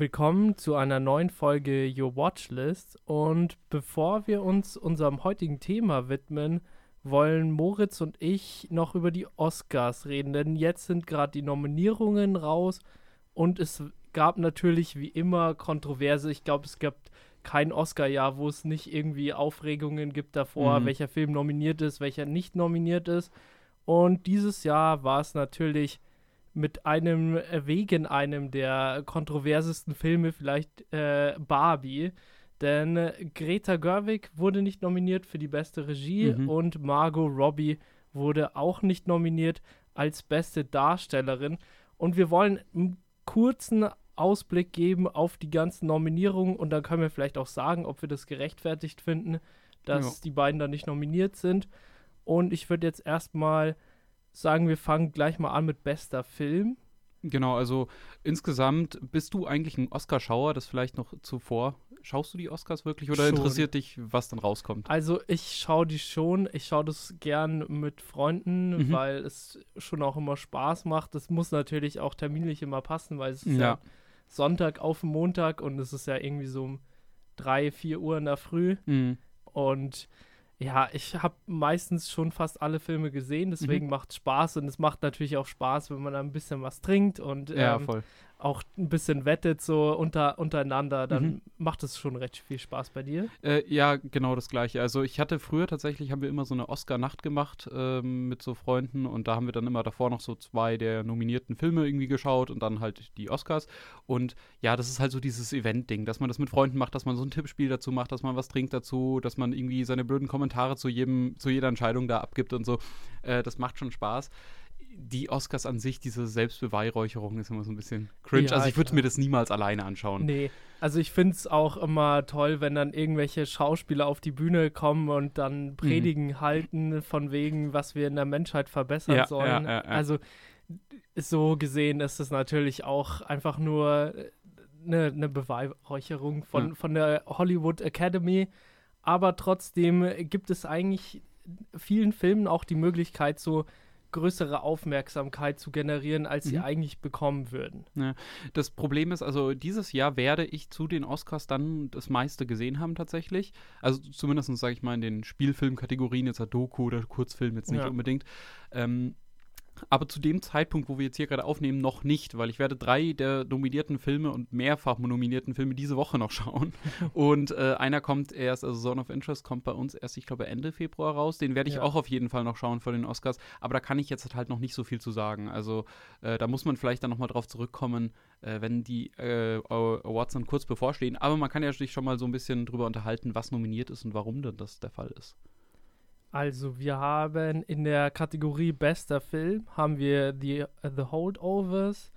Willkommen zu einer neuen Folge Your Watchlist. Und bevor wir uns unserem heutigen Thema widmen, wollen Moritz und ich noch über die Oscars reden. Denn jetzt sind gerade die Nominierungen raus und es gab natürlich wie immer Kontroverse. Ich glaube, es gab kein Oscar-Jahr, wo es nicht irgendwie Aufregungen gibt davor, mhm. welcher Film nominiert ist, welcher nicht nominiert ist. Und dieses Jahr war es natürlich mit einem, äh, wegen einem der kontroversesten Filme, vielleicht äh, Barbie. Denn Greta Gerwig wurde nicht nominiert für die beste Regie mhm. und Margot Robbie wurde auch nicht nominiert als beste Darstellerin. Und wir wollen einen kurzen Ausblick geben auf die ganzen Nominierungen und dann können wir vielleicht auch sagen, ob wir das gerechtfertigt finden, dass ja. die beiden da nicht nominiert sind. Und ich würde jetzt erstmal sagen, wir fangen gleich mal an mit bester Film. Genau, also insgesamt bist du eigentlich ein Oscarschauer, das vielleicht noch zuvor. Schaust du die Oscars wirklich oder schon. interessiert dich, was dann rauskommt? Also ich schaue die schon. Ich schaue das gern mit Freunden, mhm. weil es schon auch immer Spaß macht. Das muss natürlich auch terminlich immer passen, weil es ist ja, ja Sonntag auf Montag und es ist ja irgendwie so um drei, vier Uhr in der Früh. Mhm. Und ja, ich habe meistens schon fast alle Filme gesehen, deswegen mhm. macht es Spaß und es macht natürlich auch Spaß, wenn man ein bisschen was trinkt und ja, ähm, voll auch ein bisschen wettet so unter, untereinander, dann mhm. macht es schon recht viel Spaß bei dir. Äh, ja, genau das gleiche. Also ich hatte früher tatsächlich, haben wir immer so eine Oscar-Nacht gemacht ähm, mit so Freunden und da haben wir dann immer davor noch so zwei der nominierten Filme irgendwie geschaut und dann halt die Oscars. Und ja, das ist halt so dieses Event-Ding, dass man das mit Freunden macht, dass man so ein Tippspiel dazu macht, dass man was trinkt dazu, dass man irgendwie seine blöden Kommentare zu jedem, zu jeder Entscheidung da abgibt und so. Äh, das macht schon Spaß die Oscars an sich, diese Selbstbeweihräucherung ist immer so ein bisschen cringe. Ja, also ich würde mir das niemals alleine anschauen. Nee, also ich finde es auch immer toll, wenn dann irgendwelche Schauspieler auf die Bühne kommen und dann mhm. Predigen mhm. halten, von wegen, was wir in der Menschheit verbessern ja, sollen. Ja, also so gesehen ist es natürlich auch einfach nur eine, eine Beweihräucherung von, von der Hollywood Academy. Aber trotzdem gibt es eigentlich vielen Filmen auch die Möglichkeit, so größere Aufmerksamkeit zu generieren, als mhm. sie eigentlich bekommen würden. Ja. Das Problem ist also, dieses Jahr werde ich zu den Oscars dann das meiste gesehen haben tatsächlich. Also zumindest, sage ich mal, in den Spielfilmkategorien, jetzt Doku oder Kurzfilm jetzt nicht ja. unbedingt. Ähm, aber zu dem Zeitpunkt, wo wir jetzt hier gerade aufnehmen, noch nicht, weil ich werde drei der nominierten Filme und mehrfach nominierten Filme diese Woche noch schauen. und äh, einer kommt erst, also Zone of Interest kommt bei uns erst, ich glaube, Ende Februar raus. Den werde ich ja. auch auf jeden Fall noch schauen vor den Oscars. Aber da kann ich jetzt halt noch nicht so viel zu sagen. Also äh, da muss man vielleicht dann nochmal drauf zurückkommen, äh, wenn die äh, Awards dann kurz bevorstehen. Aber man kann ja sich schon mal so ein bisschen drüber unterhalten, was nominiert ist und warum denn das der Fall ist. Also wir haben in der Kategorie bester Film haben wir The, uh, The Holdovers,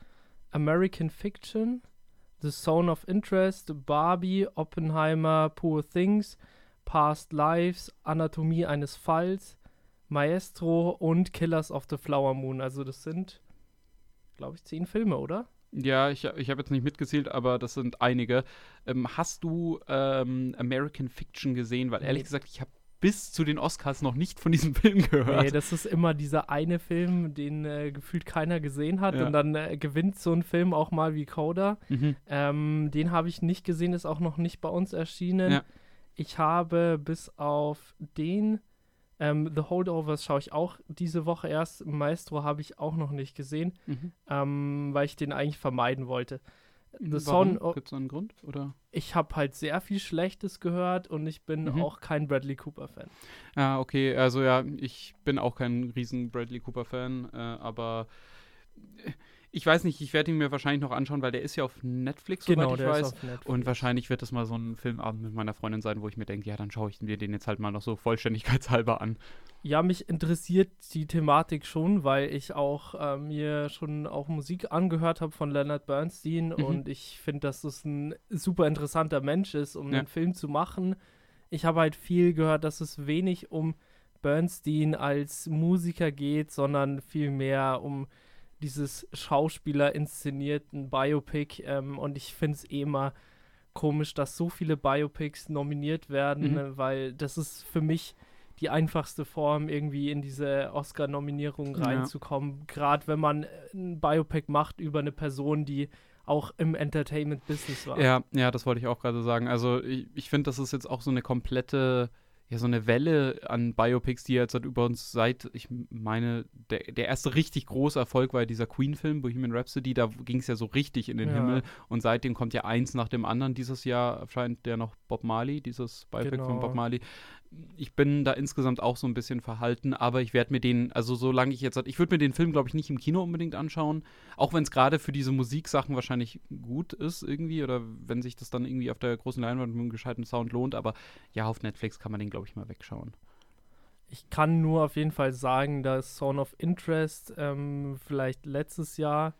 American Fiction, The Zone of Interest, Barbie, Oppenheimer, Poor Things, Past Lives, Anatomie eines Falls, Maestro und Killers of the Flower Moon. Also das sind, glaube ich, zehn Filme, oder? Ja, ich, ich habe jetzt nicht mitgezählt, aber das sind einige. Ähm, hast du ähm, American Fiction gesehen? Weil ehrlich nee. gesagt, ich habe bis zu den Oscars noch nicht von diesem Film gehört. Nee, das ist immer dieser eine Film, den äh, gefühlt keiner gesehen hat. Ja. Und dann äh, gewinnt so ein Film auch mal wie Coda. Mhm. Ähm, den habe ich nicht gesehen, ist auch noch nicht bei uns erschienen. Ja. Ich habe bis auf den ähm, The Holdovers schaue ich auch diese Woche erst. Maestro habe ich auch noch nicht gesehen, mhm. ähm, weil ich den eigentlich vermeiden wollte. The Warum? Son Gibt es einen Grund? Oder? Ich habe halt sehr viel Schlechtes gehört und ich bin mhm. auch kein Bradley Cooper-Fan. Ja, okay. Also ja, ich bin auch kein riesen Bradley Cooper-Fan, äh, aber äh, ich weiß nicht, ich werde ihn mir wahrscheinlich noch anschauen, weil der ist ja auf Netflix, genau, soweit ich der weiß. Ist auf Netflix. Und wahrscheinlich wird das mal so ein Filmabend mit meiner Freundin sein, wo ich mir denke, ja, dann schaue ich mir den jetzt halt mal noch so vollständigkeitshalber an. Ja, mich interessiert die Thematik schon, weil ich auch äh, mir schon auch Musik angehört habe von Leonard Bernstein mhm. und ich finde, dass das ein super interessanter Mensch ist, um ja. einen Film zu machen. Ich habe halt viel gehört, dass es wenig um Bernstein als Musiker geht, sondern vielmehr um dieses Schauspieler inszenierten Biopic ähm, und ich finde es eh immer komisch, dass so viele Biopics nominiert werden, mhm. Weil das ist für mich die einfachste Form, irgendwie in diese Oscar-Nominierung reinzukommen. Ja. Gerade wenn man ein Biopic macht über eine Person, die auch im Entertainment-Business war. Ja, ja, das wollte ich auch gerade sagen. Also ich, ich finde, das ist jetzt auch so eine komplette ja, so eine Welle an Biopics, die jetzt über uns seit, ich meine, der, der erste richtig große Erfolg war ja dieser Queen-Film, Bohemian Rhapsody, da ging es ja so richtig in den ja. Himmel und seitdem kommt ja eins nach dem anderen. Dieses Jahr erscheint der noch Bob Marley, dieses Biopic genau. von Bob Marley ich bin da insgesamt auch so ein bisschen verhalten, aber ich werde mir den, also solange ich jetzt, ich würde mir den Film, glaube ich, nicht im Kino unbedingt anschauen, auch wenn es gerade für diese Musiksachen wahrscheinlich gut ist irgendwie oder wenn sich das dann irgendwie auf der großen Leinwand mit einem gescheiten Sound lohnt, aber ja, auf Netflix kann man den, glaube ich, mal wegschauen. Ich kann nur auf jeden Fall sagen, dass Zone of Interest ähm, vielleicht letztes Jahr,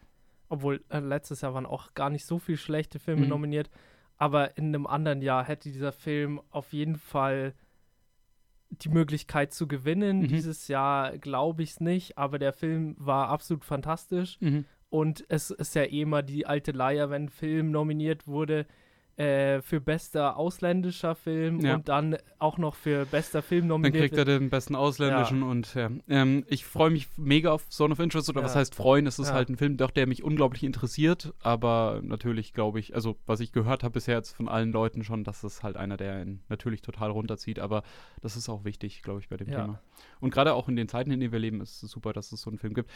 obwohl äh, letztes Jahr waren auch gar nicht so viele schlechte Filme mhm. nominiert, aber in einem anderen Jahr hätte dieser Film auf jeden Fall die Möglichkeit zu gewinnen. Mhm. Dieses Jahr glaube ich es nicht, aber der Film war absolut fantastisch. Mhm. Und es ist ja eh immer die alte Leier, wenn ein Film nominiert wurde, äh, für bester ausländischer Film ja. und dann auch noch für bester Film nominiert. Dann kriegt er den besten ausländischen ja. und ja. Ähm, ich freue mich mega auf Zone of Interest oder was heißt freuen? Es ist halt ein Film, doch der mich unglaublich interessiert, aber natürlich glaube ich, also was ich gehört habe bisher jetzt von allen Leuten schon, dass es halt einer, der ihn natürlich total runterzieht, aber das ist auch wichtig, glaube ich, bei dem Thema. Und gerade auch in den Zeiten, in denen wir leben, ist es super, dass es so einen Film gibt.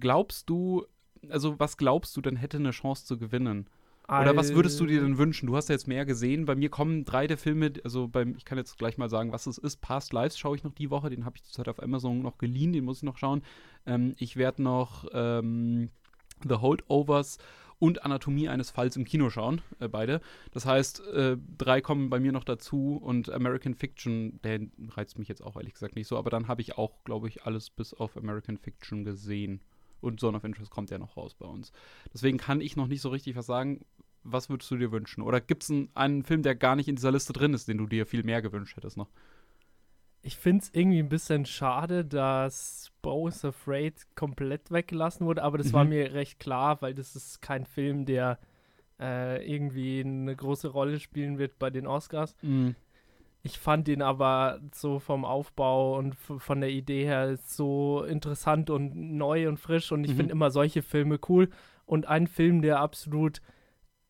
Glaubst du, also was glaubst du denn hätte eine Chance zu gewinnen? Oder was würdest du dir denn wünschen? Du hast ja jetzt mehr gesehen. Bei mir kommen drei der Filme, also beim, ich kann jetzt gleich mal sagen, was es ist. Past Lives schaue ich noch die Woche, den habe ich zurzeit auf Amazon noch geliehen, den muss ich noch schauen. Ähm, ich werde noch ähm, The Holdovers und Anatomie eines Falls im Kino schauen, äh, beide. Das heißt, äh, drei kommen bei mir noch dazu und American Fiction, der reizt mich jetzt auch ehrlich gesagt nicht so, aber dann habe ich auch, glaube ich, alles bis auf American Fiction gesehen. Und Zone of Interest kommt ja noch raus bei uns. Deswegen kann ich noch nicht so richtig was sagen. Was würdest du dir wünschen? Oder gibt es einen, einen Film, der gar nicht in dieser Liste drin ist, den du dir viel mehr gewünscht hättest noch? Ich finde es irgendwie ein bisschen schade, dass Bo is Afraid komplett weggelassen wurde, aber das mhm. war mir recht klar, weil das ist kein Film, der äh, irgendwie eine große Rolle spielen wird bei den Oscars. Mhm. Ich fand ihn aber so vom Aufbau und von der Idee her so interessant und neu und frisch und ich mhm. finde immer solche Filme cool. Und ein Film, der absolut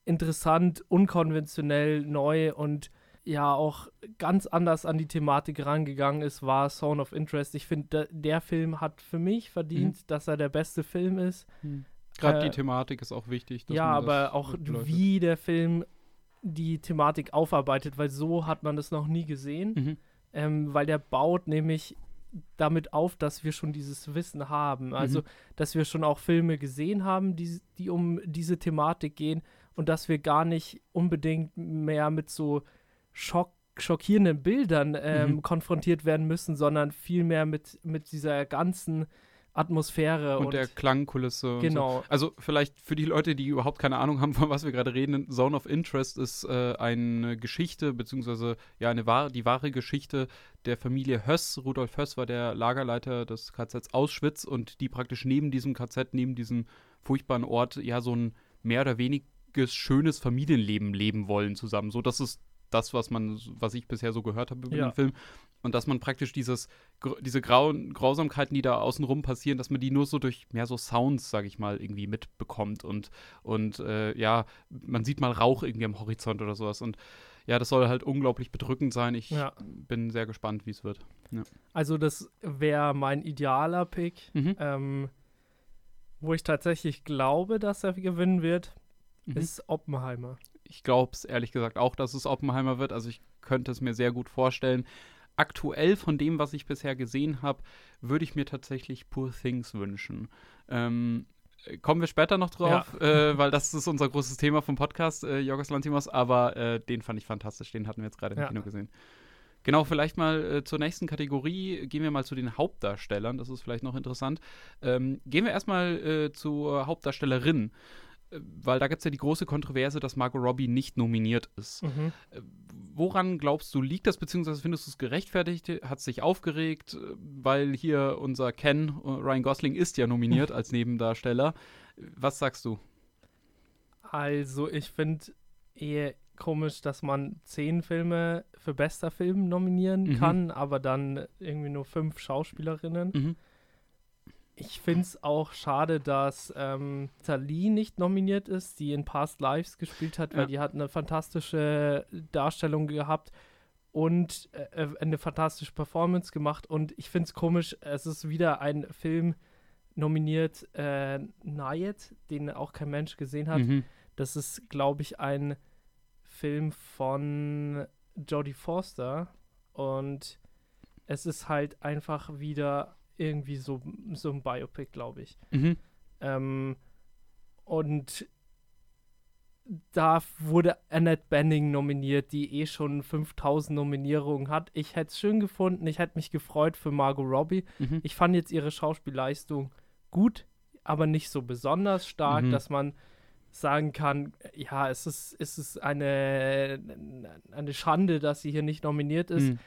interessant, unkonventionell, neu und ja auch ganz anders an die Thematik rangegangen ist, war Zone of Interest. Ich finde, der Film hat für mich verdient, mhm. dass er der beste Film ist. Mhm. Gerade äh, die Thematik ist auch wichtig. ja, aber auch wie der Film die Thematik aufarbeitet, weil so hat man das noch nie gesehen. Mhm. Ähm, weil der baut nämlich damit auf, dass wir schon dieses Wissen haben. Also, mhm. dass wir schon auch Filme gesehen haben, die, die um diese Thematik gehen und dass wir gar nicht unbedingt mehr mit so Schock, schockierenden Bildern ähm, mhm. konfrontiert werden müssen, sondern vielmehr mit, mit dieser ganzen Atmosphäre und, und der Klangkulisse. Genau. So. Also vielleicht für die Leute, die überhaupt keine Ahnung haben, von was wir gerade reden, Zone of Interest ist äh, eine Geschichte, beziehungsweise ja, eine wahr, die wahre Geschichte der Familie Höss. Rudolf Höss war der Lagerleiter des KZs Auschwitz und die praktisch neben diesem KZ, neben diesem furchtbaren Ort, ja, so ein mehr oder weniger schönes Familienleben leben wollen zusammen. So, das ist das, was man, was ich bisher so gehört habe über ja. den Film. Und dass man praktisch dieses, diese Grau Grausamkeiten, die da außenrum passieren, dass man die nur so durch mehr so Sounds, sage ich mal, irgendwie mitbekommt. Und, und äh, ja, man sieht mal Rauch irgendwie am Horizont oder sowas. Und ja, das soll halt unglaublich bedrückend sein. Ich ja. bin sehr gespannt, wie es wird. Ja. Also, das wäre mein idealer Pick. Mhm. Ähm, wo ich tatsächlich glaube, dass er gewinnen wird, mhm. ist Oppenheimer ich glaube es ehrlich gesagt auch, dass es Oppenheimer wird. Also ich könnte es mir sehr gut vorstellen. Aktuell von dem, was ich bisher gesehen habe, würde ich mir tatsächlich Poor Things wünschen. Ähm, kommen wir später noch drauf, ja. äh, weil das ist unser großes Thema vom Podcast, äh, Jorgos Lantimos, aber äh, den fand ich fantastisch, den hatten wir jetzt gerade im ja. Kino gesehen. Genau, vielleicht mal äh, zur nächsten Kategorie. Gehen wir mal zu den Hauptdarstellern. Das ist vielleicht noch interessant. Ähm, gehen wir erstmal äh, zur Hauptdarstellerin weil da gibt es ja die große Kontroverse, dass Margot Robbie nicht nominiert ist. Mhm. Äh, woran glaubst du, liegt das, beziehungsweise findest du es gerechtfertigt? Hat es sich aufgeregt, weil hier unser Ken, äh, Ryan Gosling, ist ja nominiert als Nebendarsteller. Was sagst du? Also, ich finde eher komisch, dass man zehn Filme für bester Film nominieren mhm. kann, aber dann irgendwie nur fünf Schauspielerinnen. Mhm ich finde es auch schade, dass ähm, Tali nicht nominiert ist, die in Past Lives gespielt hat, weil ja. die hat eine fantastische Darstellung gehabt und äh, äh eine fantastische Performance gemacht. Und ich finde es komisch, es ist wieder ein Film nominiert, äh, Nayet, den auch kein Mensch gesehen hat. Mhm. Das ist, glaube ich, ein Film von Jodie Forster. Und es ist halt einfach wieder irgendwie so, so ein Biopic, glaube ich. Mhm. Ähm, und da wurde Annette Benning nominiert, die eh schon 5000 Nominierungen hat. Ich hätte es schön gefunden, ich hätte mich gefreut für Margot Robbie. Mhm. Ich fand jetzt ihre Schauspielleistung gut, aber nicht so besonders stark, mhm. dass man sagen kann, ja, es ist, es ist eine, eine Schande, dass sie hier nicht nominiert ist. Mhm.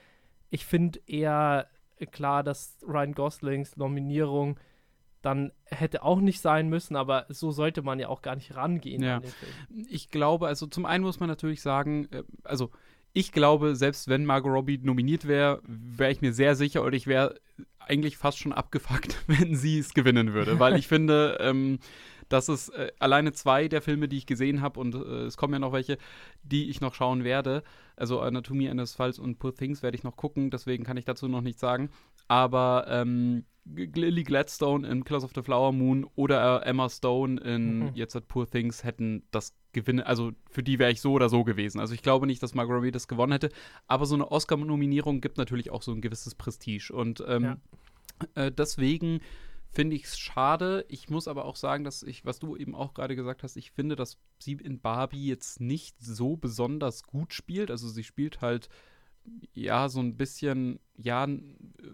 Ich finde eher klar, dass Ryan Goslings Nominierung dann hätte auch nicht sein müssen, aber so sollte man ja auch gar nicht rangehen. Ja. Ich glaube, also zum einen muss man natürlich sagen, äh, also ich glaube, selbst wenn Margot Robbie nominiert wäre, wäre ich mir sehr sicher oder ich wäre eigentlich fast schon abgefuckt, wenn sie es gewinnen würde, weil ich finde, ähm, dass es äh, alleine zwei der Filme, die ich gesehen habe, und äh, es kommen ja noch welche, die ich noch schauen werde, also Anatomie eines Falls und Poor Things werde ich noch gucken, deswegen kann ich dazu noch nichts sagen. Aber ähm, Lily Gladstone in Killers of the Flower Moon oder äh, Emma Stone in mhm. jetzt at Poor Things hätten das Gewinne, also für die wäre ich so oder so gewesen. Also ich glaube nicht, dass Margot Robbie das gewonnen hätte, aber so eine Oscar-Nominierung gibt natürlich auch so ein gewisses Prestige und ähm, ja. äh, deswegen finde ich es schade. Ich muss aber auch sagen, dass ich, was du eben auch gerade gesagt hast, ich finde, dass sie in Barbie jetzt nicht so besonders gut spielt. Also sie spielt halt ja, so ein bisschen, ja,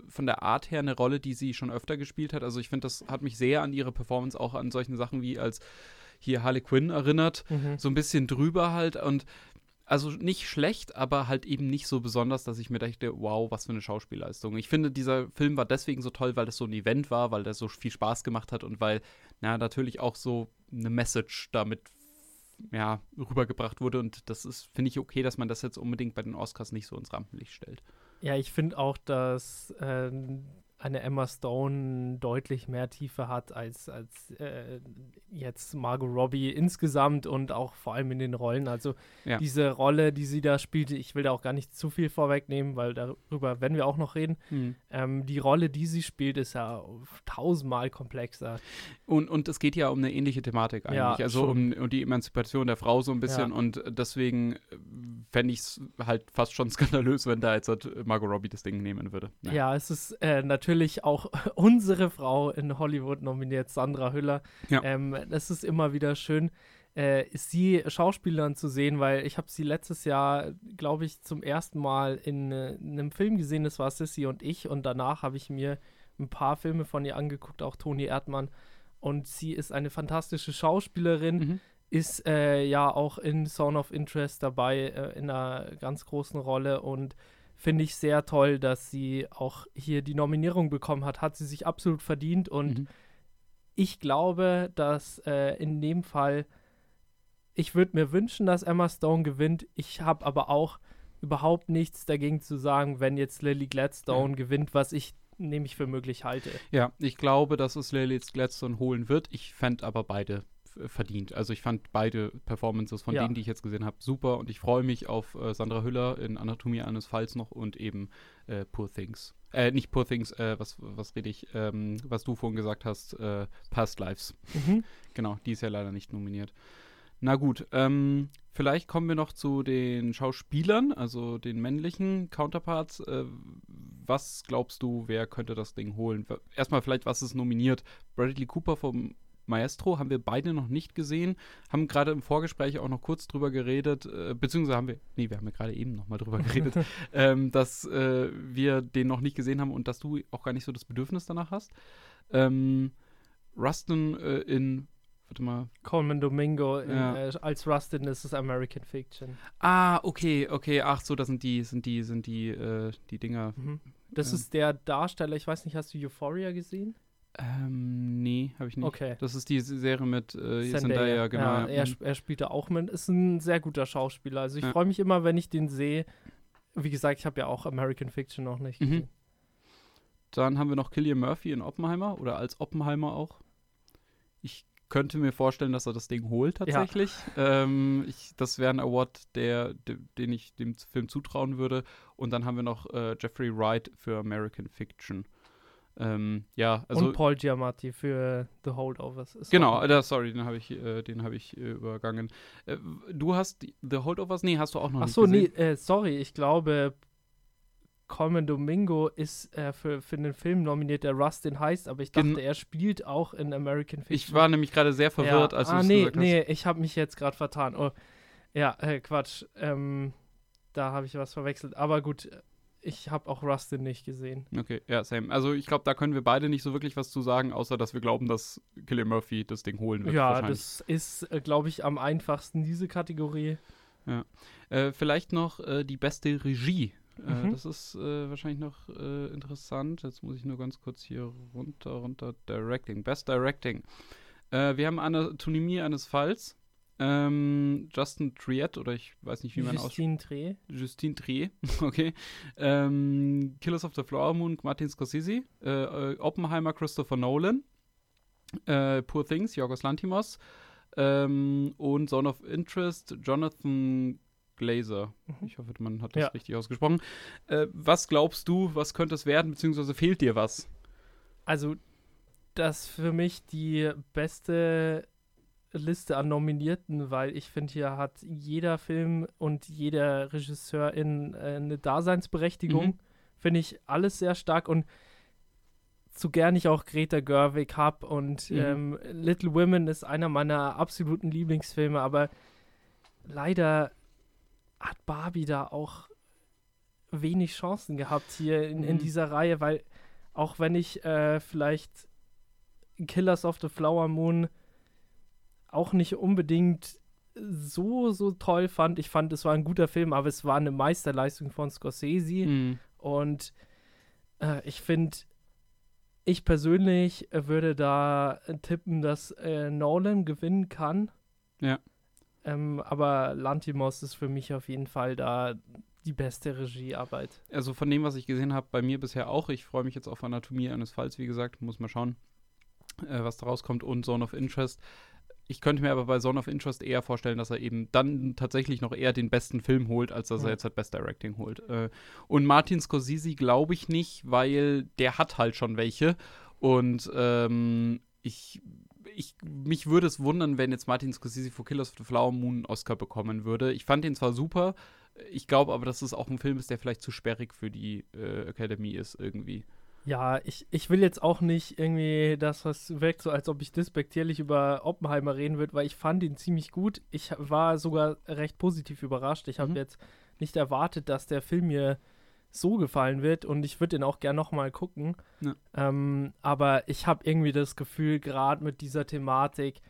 von der Art her eine Rolle, die sie schon öfter gespielt hat. Also ich finde, das hat mich sehr an ihre Performance auch an solchen Sachen wie als hier Harley Quinn erinnert. Mhm. So ein bisschen drüber halt und also nicht schlecht, aber halt eben nicht so besonders, dass ich mir dachte, wow, was für eine Schauspielleistung. Ich finde, dieser Film war deswegen so toll, weil das so ein Event war, weil der so viel Spaß gemacht hat und weil, na, natürlich auch so eine Message damit ja, rübergebracht wurde. Und das ist, finde ich, okay, dass man das jetzt unbedingt bei den Oscars nicht so ins Rampenlicht stellt. Ja, ich finde auch, dass äh, eine Emma Stone deutlich mehr Tiefe hat als, als äh, jetzt Margot Robbie insgesamt und auch vor allem in den Rollen. Also ja. diese Rolle, die sie da spielte, ich will da auch gar nicht zu viel vorwegnehmen, weil darüber werden wir auch noch reden. Mhm. Ähm, die Rolle, die sie spielt, ist ja tausendmal komplexer. Und, und es geht ja um eine ähnliche Thematik eigentlich. Ja, also um, um, die Emanzipation der Frau so ein bisschen. Ja. Und deswegen fände ich es halt fast schon skandalös, wenn da jetzt halt Margot Robbie das Ding nehmen würde. Ja, es ist äh, natürlich natürlich auch unsere Frau in Hollywood nominiert, Sandra Hüller. Ja. Ähm, es ist immer wieder schön, äh, sie Schauspielern zu sehen, weil ich habe sie letztes Jahr, glaube ich, zum ersten Mal in, äh, in, einem Film gesehen, das war Sissy und ich und danach habe ich mir ein paar Filme von ihr angeguckt, auch Toni Erdmann und sie ist eine fantastische Schauspielerin, mhm. ist äh, ja auch in Zone of Interest dabei äh, in einer ganz großen Rolle und finde ich sehr toll, dass sie auch hier die Nominierung bekommen hat. Hat sie sich absolut verdient und mhm. ich glaube, dass äh, in dem Fall, ich würde mir wünschen, dass Emma Stone gewinnt. Ich habe aber auch überhaupt nichts dagegen zu sagen, wenn jetzt Lily Gladstone ja. gewinnt, was ich nämlich für möglich halte. Ja, ich glaube, dass es Lily Gladstone holen wird. Ich fände aber beide verdient. Also ich fand beide Performances von ja. denen, die ich jetzt gesehen habe, super und ich freue mich auf äh, Sandra Hüller in Anatomie eines Falls noch und eben äh, Poor Things. Äh, nicht Poor Things, äh, was, was rede ich, ähm, was du vorhin gesagt hast, äh, Past Lives. Mhm. Genau, die ist ja leider nicht nominiert. Na gut, ähm, vielleicht kommen wir noch zu den Schauspielern, also den männlichen Counterparts. Äh, was glaubst du, wer könnte das Ding holen? Erstmal vielleicht, was ist nominiert? Bradley Cooper vom Maestro haben wir beide noch nicht gesehen, haben gerade im Vorgespräch auch noch kurz drüber geredet, äh, beziehungsweise haben wir, nee, wir haben ja gerade eben noch mal drüber geredet, ähm, dass äh, wir den noch nicht gesehen haben und dass du auch gar nicht so das Bedürfnis danach hast. Ähm, Rustin äh, in warte mal. Coleman Domingo in, ja. äh, als Rustin ist es American Fiction. Ah, okay, okay. Ach so, das sind die, sind die, sind die, äh, die Dinger. Mhm. Das ist der Darsteller, ich weiß nicht, hast du Euphoria gesehen? Ähm, nee, habe ich nicht. Okay. Das ist die Serie mit äh, Zendaya, genau. Ja, er, mhm. er spielt da auch mit. Ist ein sehr guter Schauspieler. Also ich ja. freue mich immer, wenn ich den sehe. Wie gesagt, ich habe ja auch American Fiction noch nicht mhm. gesehen. Dann haben wir noch Killian Murphy in Oppenheimer oder als Oppenheimer auch. Ich könnte mir vorstellen, dass er das Ding holt tatsächlich. Ja. Ähm, ich, das wäre ein Award, der, den ich dem Film zutrauen würde. Und dann haben wir noch äh, Jeffrey Wright für American Fiction. Ähm, ja, also und Paul Giamatti für The Holdovers. genau, äh, sorry, den habe ich, äh, den habe ich äh, übergangen. Äh, du hast The Holdovers? Nee, hast du auch noch Ach nicht so, gesehen. nee, äh, sorry, ich glaube Colman Domingo ist äh, für, für den Film nominiert, der Rustin heißt, aber ich dachte, Gen er spielt auch in American Fiction. Ich war nämlich gerade sehr verwirrt, ja. als du ah, nee, nee, ich habe mich jetzt gerade vertan. Oh, ja, äh, Quatsch. Ähm, da habe ich was verwechselt. Aber gut, ich habe auch Rustin nicht gesehen. Okay, ja, same. Also ich glaube, da können wir beide nicht so wirklich was zu sagen, außer dass wir glauben, dass Killian Murphy das Ding holen wird. Ja, das ist, äh, glaube ich, am einfachsten, diese Kategorie. Ja. Äh, vielleicht noch äh, die beste Regie. Äh, mhm. das ist äh, wahrscheinlich noch äh, interessant. Jetzt muss ich nur ganz kurz hier runter, runter. Directing. Best Directing. wir haben Anatomie eines Falls. Ähm, Justin Triet, oder ich weiß nicht, wie man ausspricht. Justine Triet. Justine Triet, okay. Ähm, Killers of the Flower Moon, Martin Scorsese. Äh, Oppenheimer, Christopher Nolan. Äh, Poor Things, Yorgos Lantimos. Ähm, und Zone of Interest, Jonathan Glazer. Mhm. Ich hoffe, man hat das ja. richtig ausgesprochen. Äh, was glaubst du, was könnte es werden, beziehungsweise fehlt dir was? Also, das für mich die beste Liste an Nominierten, weil ich finde, hier hat jeder Film und jeder Regisseur in, äh, eine Daseinsberechtigung. Mhm. Finde ich alles sehr stark und zu gern ich auch Greta Gerwig habe und mhm. ähm, Little Women ist einer meiner absoluten Lieblingsfilme, aber leider hat Barbie da auch wenig Chancen gehabt hier in, in mhm. dieser Reihe, weil auch wenn ich äh, vielleicht Killers of the Flower Moon auch nicht unbedingt so, so toll fand. Ich fand, es war ein guter Film, aber es war eine Meisterleistung von Scorsese. Mhm. Und äh, ich finde, ich persönlich würde da tippen, dass äh, Nolan gewinnen kann. Ja. Ähm, aber Lantimos ist für mich auf jeden Fall da die beste Regiearbeit. Also von dem, was ich gesehen habe, bei mir bisher auch. Ich freue mich jetzt auf Anatomie eines Falls, wie gesagt. Muss mal schauen, äh, was da rauskommt. Und Zone of Interest ich könnte mir aber bei Zone of Interest eher vorstellen, dass er eben dann tatsächlich noch eher den besten Film holt, als dass er jetzt halt Best Directing holt. Äh, und Martin Scorsese glaube ich nicht, weil der hat halt schon welche. Und ähm, ich, ich, mich würde es wundern, wenn jetzt Martin Scorsese für Killers of the Flower Moon einen Oscar bekommen würde. Ich fand ihn zwar super, ich glaube aber, dass es auch ein Film ist, der vielleicht zu sperrig für die äh, Academy ist irgendwie. Ja, ich, ich will jetzt auch nicht irgendwie das, was wirkt, so als ob ich despektierlich über Oppenheimer reden würde, weil ich fand ihn ziemlich gut. Ich war sogar recht positiv überrascht. Ich habe mhm. jetzt nicht erwartet, dass der Film mir so gefallen wird und ich würde ihn auch gern nochmal gucken. Ja. Ähm, aber ich habe irgendwie das Gefühl, gerade mit dieser Thematik,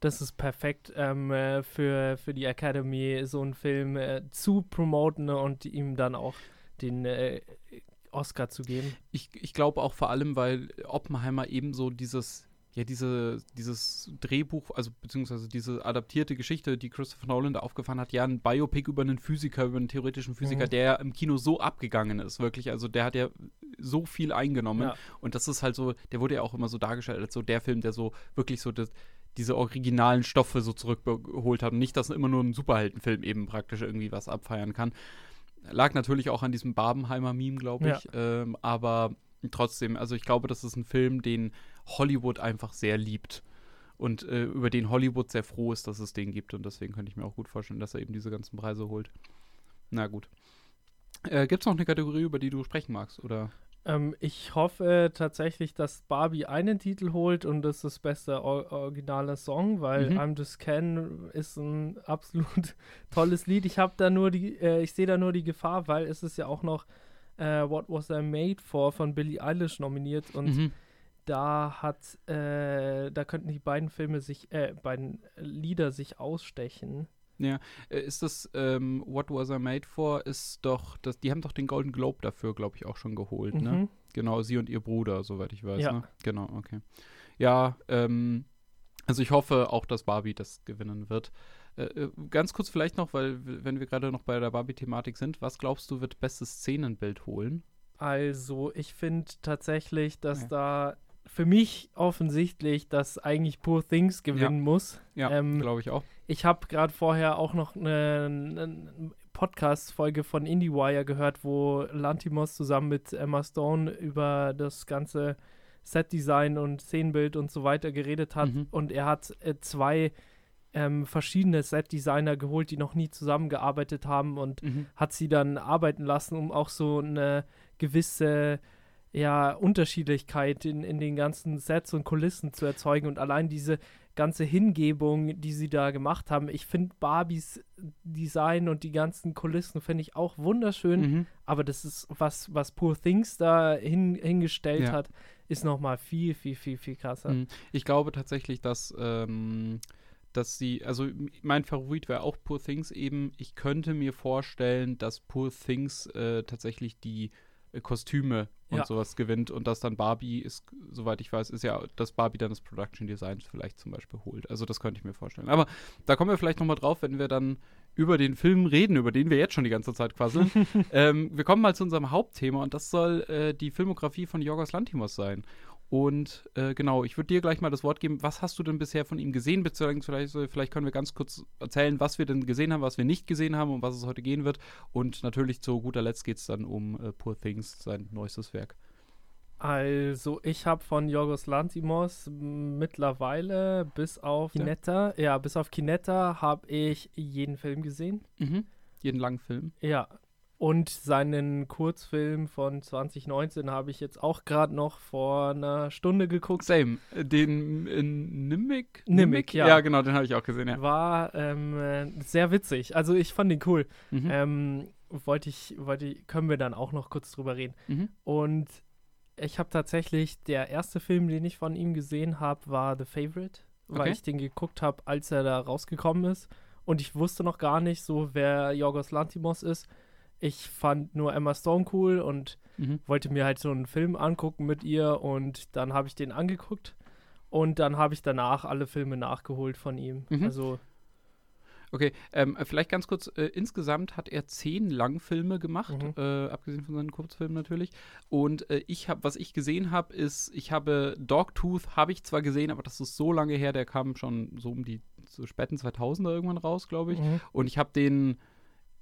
das ist perfekt ähm, äh, für, für die Academy, so einen Film äh, zu promoten und ihm dann auch den äh, Oscar zu geben. Ich, ich glaube auch vor allem, weil Oppenheimer eben so dieses, ja, diese, dieses Drehbuch, also beziehungsweise diese adaptierte Geschichte, die Christopher Nolan da aufgefahren hat, ja, ein Biopic über einen Physiker, über einen theoretischen Physiker, mhm. der im Kino so abgegangen ist, wirklich. Also der hat ja so viel eingenommen. Ja. Und das ist halt so, der wurde ja auch immer so dargestellt als so der Film, der so wirklich so das, diese originalen Stoffe so zurückgeholt hat und nicht, dass immer nur ein Superheldenfilm eben praktisch irgendwie was abfeiern kann. Lag natürlich auch an diesem Barbenheimer-Meme, glaube ich. Ja. Ähm, aber trotzdem, also ich glaube, das ist ein Film, den Hollywood einfach sehr liebt. Und äh, über den Hollywood sehr froh ist, dass es den gibt. Und deswegen könnte ich mir auch gut vorstellen, dass er eben diese ganzen Preise holt. Na gut. Äh, Gibt es noch eine Kategorie, über die du sprechen magst? Oder? Ähm, ich hoffe tatsächlich, dass Barbie einen Titel holt und das ist das beste or originale Song, weil mhm. I'm Just Ken ist ein absolut tolles Lied. Ich habe da nur die, äh, ich sehe da nur die Gefahr, weil es ist ja auch noch äh, What Was I Made For von Billie Eilish nominiert und mhm. da hat, äh, da könnten die beiden Filme sich, äh, beiden Lieder sich ausstechen. Ja, äh, ist das ähm, What Was I Made For? Ist doch, das, die haben doch den Golden Globe dafür, glaube ich, auch schon geholt, ne? mhm. ne? Genau, sie und ihr Bruder, soweit ich weiß, ja. ne? Genau, okay. Ja, ähm, also ich hoffe auch, dass Barbie das gewinnen wird. Äh, äh ganz kurz vielleicht noch, weil wenn wir gerade noch bei der Barbie-Thematik sind, was glaubst du, wird bestes Szenenbild holen? Also, ich finde tatsächlich, dass ja. da für mich offensichtlich, dass eigentlich Poor Things gewinnen ja. muss. Ja, ähm, glaube ich auch. Ich habe gerade vorher auch noch eine, eine Podcast-Folge von IndieWire gehört, wo Lantimos zusammen mit Emma Stone über das ganze Set-Design und Szenenbild und so weiter geredet hat. Mhm. Und er hat äh, zwei ähm, verschiedene Set-Designer geholt, die noch nie zusammengearbeitet haben und mhm. hat sie dann arbeiten lassen, um auch so eine gewisse ja, Unterschiedlichkeit in, in den ganzen Sets und Kulissen zu erzeugen. Und allein diese ganze Hingebung, die sie da gemacht haben, ich finde Barbies Design und die ganzen Kulissen finde ich auch wunderschön. Mhm. Aber das ist, was, was Poor Things da hin, hingestellt ja. hat, ist nochmal viel, viel, viel, viel krasser. Mhm. Ich glaube tatsächlich, dass. Ähm dass sie, also mein Favorit wäre auch Poor Things eben. Ich könnte mir vorstellen, dass Poor Things äh, tatsächlich die Kostüme und ja. sowas gewinnt und dass dann Barbie ist, soweit ich weiß, ist ja, dass Barbie dann das Production Design vielleicht zum Beispiel holt. Also das könnte ich mir vorstellen. Aber da kommen wir vielleicht nochmal drauf, wenn wir dann über den Film reden, über den wir jetzt schon die ganze Zeit quasseln. ähm, wir kommen mal zu unserem Hauptthema und das soll äh, die Filmografie von Jorgos Lantimos sein. Und äh, genau, ich würde dir gleich mal das Wort geben. Was hast du denn bisher von ihm gesehen? Beziehungsweise vielleicht können wir ganz kurz erzählen, was wir denn gesehen haben, was wir nicht gesehen haben und was es heute gehen wird. Und natürlich zu guter Letzt geht es dann um äh, Poor Things, sein neuestes Werk. Also, ich habe von Jorgos Lantimos mittlerweile bis auf ja. Kinetta, ja, bis auf Kinetta habe ich jeden Film gesehen. Mhm. Jeden langen Film. Ja, und seinen Kurzfilm von 2019 habe ich jetzt auch gerade noch vor einer Stunde geguckt. Same. Den äh, Nimic? Nimic, ja. Ja, genau, den habe ich auch gesehen, ja. War ähm, äh, sehr witzig. Also ich fand ihn cool. Mhm. Ähm, wollte ich, wollte ich, können wir dann auch noch kurz drüber reden. Mhm. Und ich habe tatsächlich, der erste Film, den ich von ihm gesehen habe, war The Favorite, weil okay. ich den geguckt habe, als er da rausgekommen ist. Und ich wusste noch gar nicht so, wer Jorgos Lantimos ist ich fand nur Emma Stone cool und mhm. wollte mir halt so einen Film angucken mit ihr und dann habe ich den angeguckt und dann habe ich danach alle Filme nachgeholt von ihm. Mhm. Also Okay, ähm, vielleicht ganz kurz, äh, insgesamt hat er zehn Langfilme gemacht, mhm. äh, abgesehen von seinen Kurzfilmen natürlich. Und äh, ich habe, was ich gesehen habe, ist, ich habe Dogtooth, habe ich zwar gesehen, aber das ist so lange her, der kam schon so um die so späten 2000er irgendwann raus, glaube ich. Mhm. Und ich habe den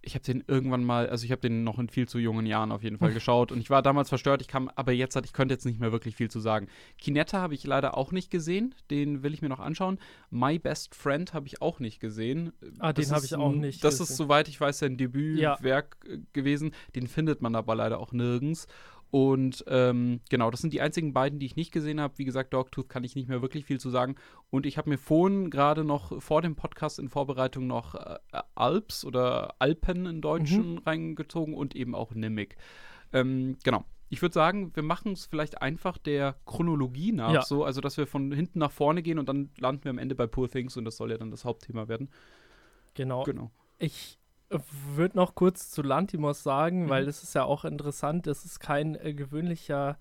ich habe den irgendwann mal, also ich habe den noch in viel zu jungen Jahren auf jeden Fall geschaut und ich war damals verstört, ich kam, aber jetzt hat, ich könnte jetzt nicht mehr wirklich viel zu sagen. Kinetta habe ich leider auch nicht gesehen, den will ich mir noch anschauen. My Best Friend habe ich auch nicht gesehen. Ah, das den habe ich auch nicht. Das gesehen. ist, soweit ich weiß, sein Debütwerk ja. Äh, gewesen. Den findet man aber leider auch nirgends. Und ähm, genau, das sind die einzigen beiden, die ich nicht gesehen habe. Wie gesagt, Dogtooth kann ich nicht mehr wirklich viel zu sagen. Und ich habe mir vorhin gerade noch vor dem Podcast in Vorbereitung noch äh, Alps oder Alpen in Deutschen mhm. reingezogen und eben auch Nimic. Ähm, genau. Ich würde sagen, wir machen es vielleicht einfach der Chronologie nach, ja. so, also dass wir von hinten nach vorne gehen und dann landen wir am Ende bei Poor Things und das soll ja dann das Hauptthema werden. Genau. Genau. Ich würde noch kurz zu Lantimos sagen, mhm. weil das ist ja auch interessant. Das ist kein äh, gewöhnlicher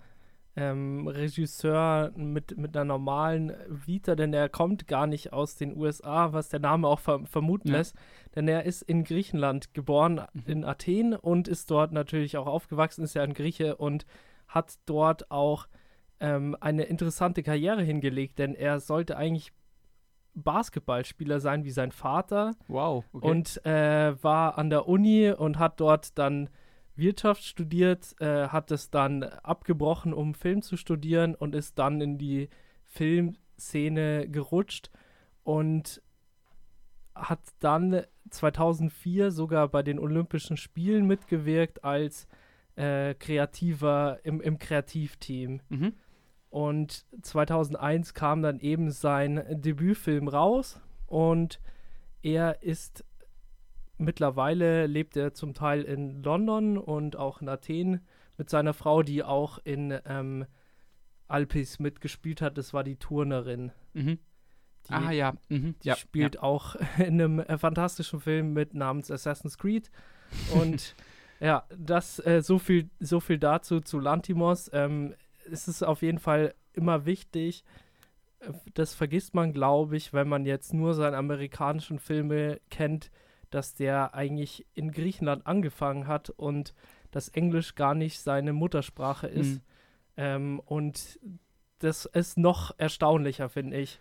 ähm, Regisseur mit, mit einer normalen Vita, denn er kommt gar nicht aus den USA, was der Name auch ver vermuten ja. lässt. Denn er ist in Griechenland geboren, mhm. in Athen und ist dort natürlich auch aufgewachsen, ist ja ein Grieche und hat dort auch ähm, eine interessante Karriere hingelegt, denn er sollte eigentlich Basketballspieler sein wie sein Vater. Wow. Okay. Und äh, war an der Uni und hat dort dann Wirtschaft studiert, äh, hat es dann abgebrochen, um Film zu studieren und ist dann in die Filmszene gerutscht und hat dann 2004 sogar bei den Olympischen Spielen mitgewirkt als äh, Kreativer im, im Kreativteam. Mhm. Und 2001 kam dann eben sein Debütfilm raus und er ist mittlerweile lebt er zum Teil in London und auch in Athen mit seiner Frau, die auch in ähm, Alpis mitgespielt hat. Das war die Turnerin. Mhm. Die, ah ja. Mhm. Die ja, spielt ja. auch in einem äh, fantastischen Film mit namens Assassin's Creed. Und ja, das äh, so viel so viel dazu zu Lantimos. Ähm, es ist auf jeden Fall immer wichtig. Das vergisst man, glaube ich, wenn man jetzt nur seine amerikanischen Filme kennt, dass der eigentlich in Griechenland angefangen hat und dass Englisch gar nicht seine Muttersprache ist. Mhm. Ähm, und das ist noch erstaunlicher, finde ich.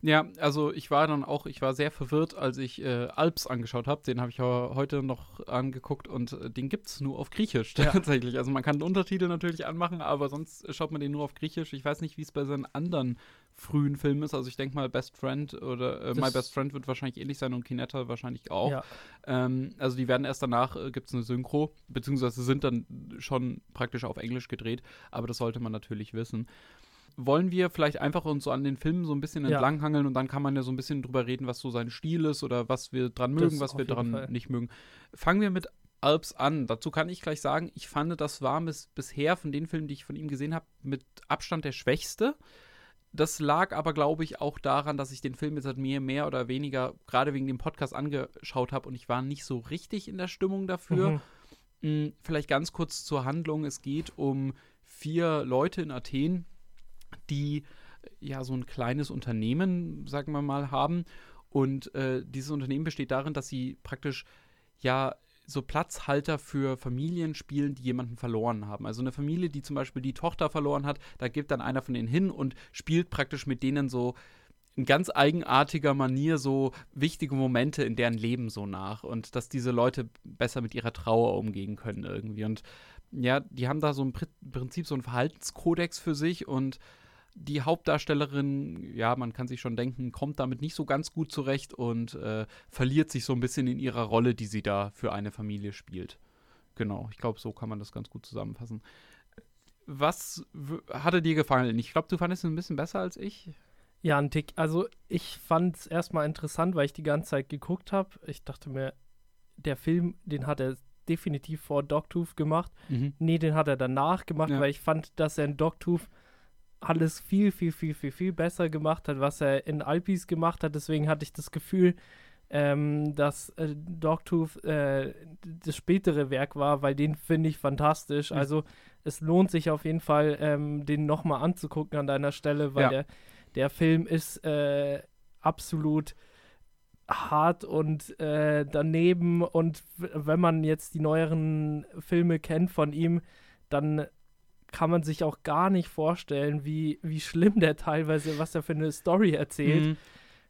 Ja, also ich war dann auch, ich war sehr verwirrt, als ich äh, Alps angeschaut habe. Den habe ich heute noch angeguckt und äh, den gibt es nur auf Griechisch ja. tatsächlich. Also man kann den Untertitel natürlich anmachen, aber sonst schaut man den nur auf Griechisch. Ich weiß nicht, wie es bei seinen anderen frühen Filmen ist. Also ich denke mal, Best Friend oder äh, My Best Friend wird wahrscheinlich ähnlich sein und Kinetta wahrscheinlich auch. Ja. Ähm, also die werden erst danach, äh, gibt es eine Synchro, beziehungsweise sind dann schon praktisch auf Englisch gedreht, aber das sollte man natürlich wissen wollen wir vielleicht einfach uns so an den Filmen so ein bisschen ja. entlanghangeln und dann kann man ja so ein bisschen drüber reden, was so sein Stil ist oder was wir dran mögen, das was wir dran Fall. nicht mögen. Fangen wir mit Alps an. Dazu kann ich gleich sagen, ich fand, das war bis, bisher von den Filmen, die ich von ihm gesehen habe, mit Abstand der schwächste. Das lag aber, glaube ich, auch daran, dass ich den Film jetzt halt mir mehr oder weniger gerade wegen dem Podcast angeschaut habe und ich war nicht so richtig in der Stimmung dafür. Mhm. Hm, vielleicht ganz kurz zur Handlung. Es geht um vier Leute in Athen, die ja so ein kleines Unternehmen, sagen wir mal, haben. Und äh, dieses Unternehmen besteht darin, dass sie praktisch ja so Platzhalter für Familien spielen, die jemanden verloren haben. Also eine Familie, die zum Beispiel die Tochter verloren hat, da gibt dann einer von denen hin und spielt praktisch mit denen so in ganz eigenartiger Manier so wichtige Momente in deren Leben so nach und dass diese Leute besser mit ihrer Trauer umgehen können irgendwie. Und ja, die haben da so im Prinzip so einen Verhaltenskodex für sich und die Hauptdarstellerin, ja, man kann sich schon denken, kommt damit nicht so ganz gut zurecht und äh, verliert sich so ein bisschen in ihrer Rolle, die sie da für eine Familie spielt. Genau, ich glaube, so kann man das ganz gut zusammenfassen. Was hatte dir gefallen? Ich glaube, du fandest es ein bisschen besser als ich. Ja, ein Tick. Also, ich fand es erstmal interessant, weil ich die ganze Zeit geguckt habe. Ich dachte mir, der Film, den hat er definitiv vor Dogtooth gemacht. Mhm. Nee, den hat er danach gemacht, ja. weil ich fand, dass er in Dogtooth alles viel, viel, viel, viel, viel besser gemacht hat, was er in Alpis gemacht hat. Deswegen hatte ich das Gefühl, ähm, dass äh, Dogtooth äh, das spätere Werk war, weil den finde ich fantastisch. Mhm. Also es lohnt sich auf jeden Fall, ähm, den nochmal anzugucken an deiner Stelle, weil ja. der, der Film ist äh, absolut hart und äh, daneben und wenn man jetzt die neueren Filme kennt von ihm, dann kann man sich auch gar nicht vorstellen, wie, wie schlimm der teilweise, was er für eine Story erzählt. Mhm.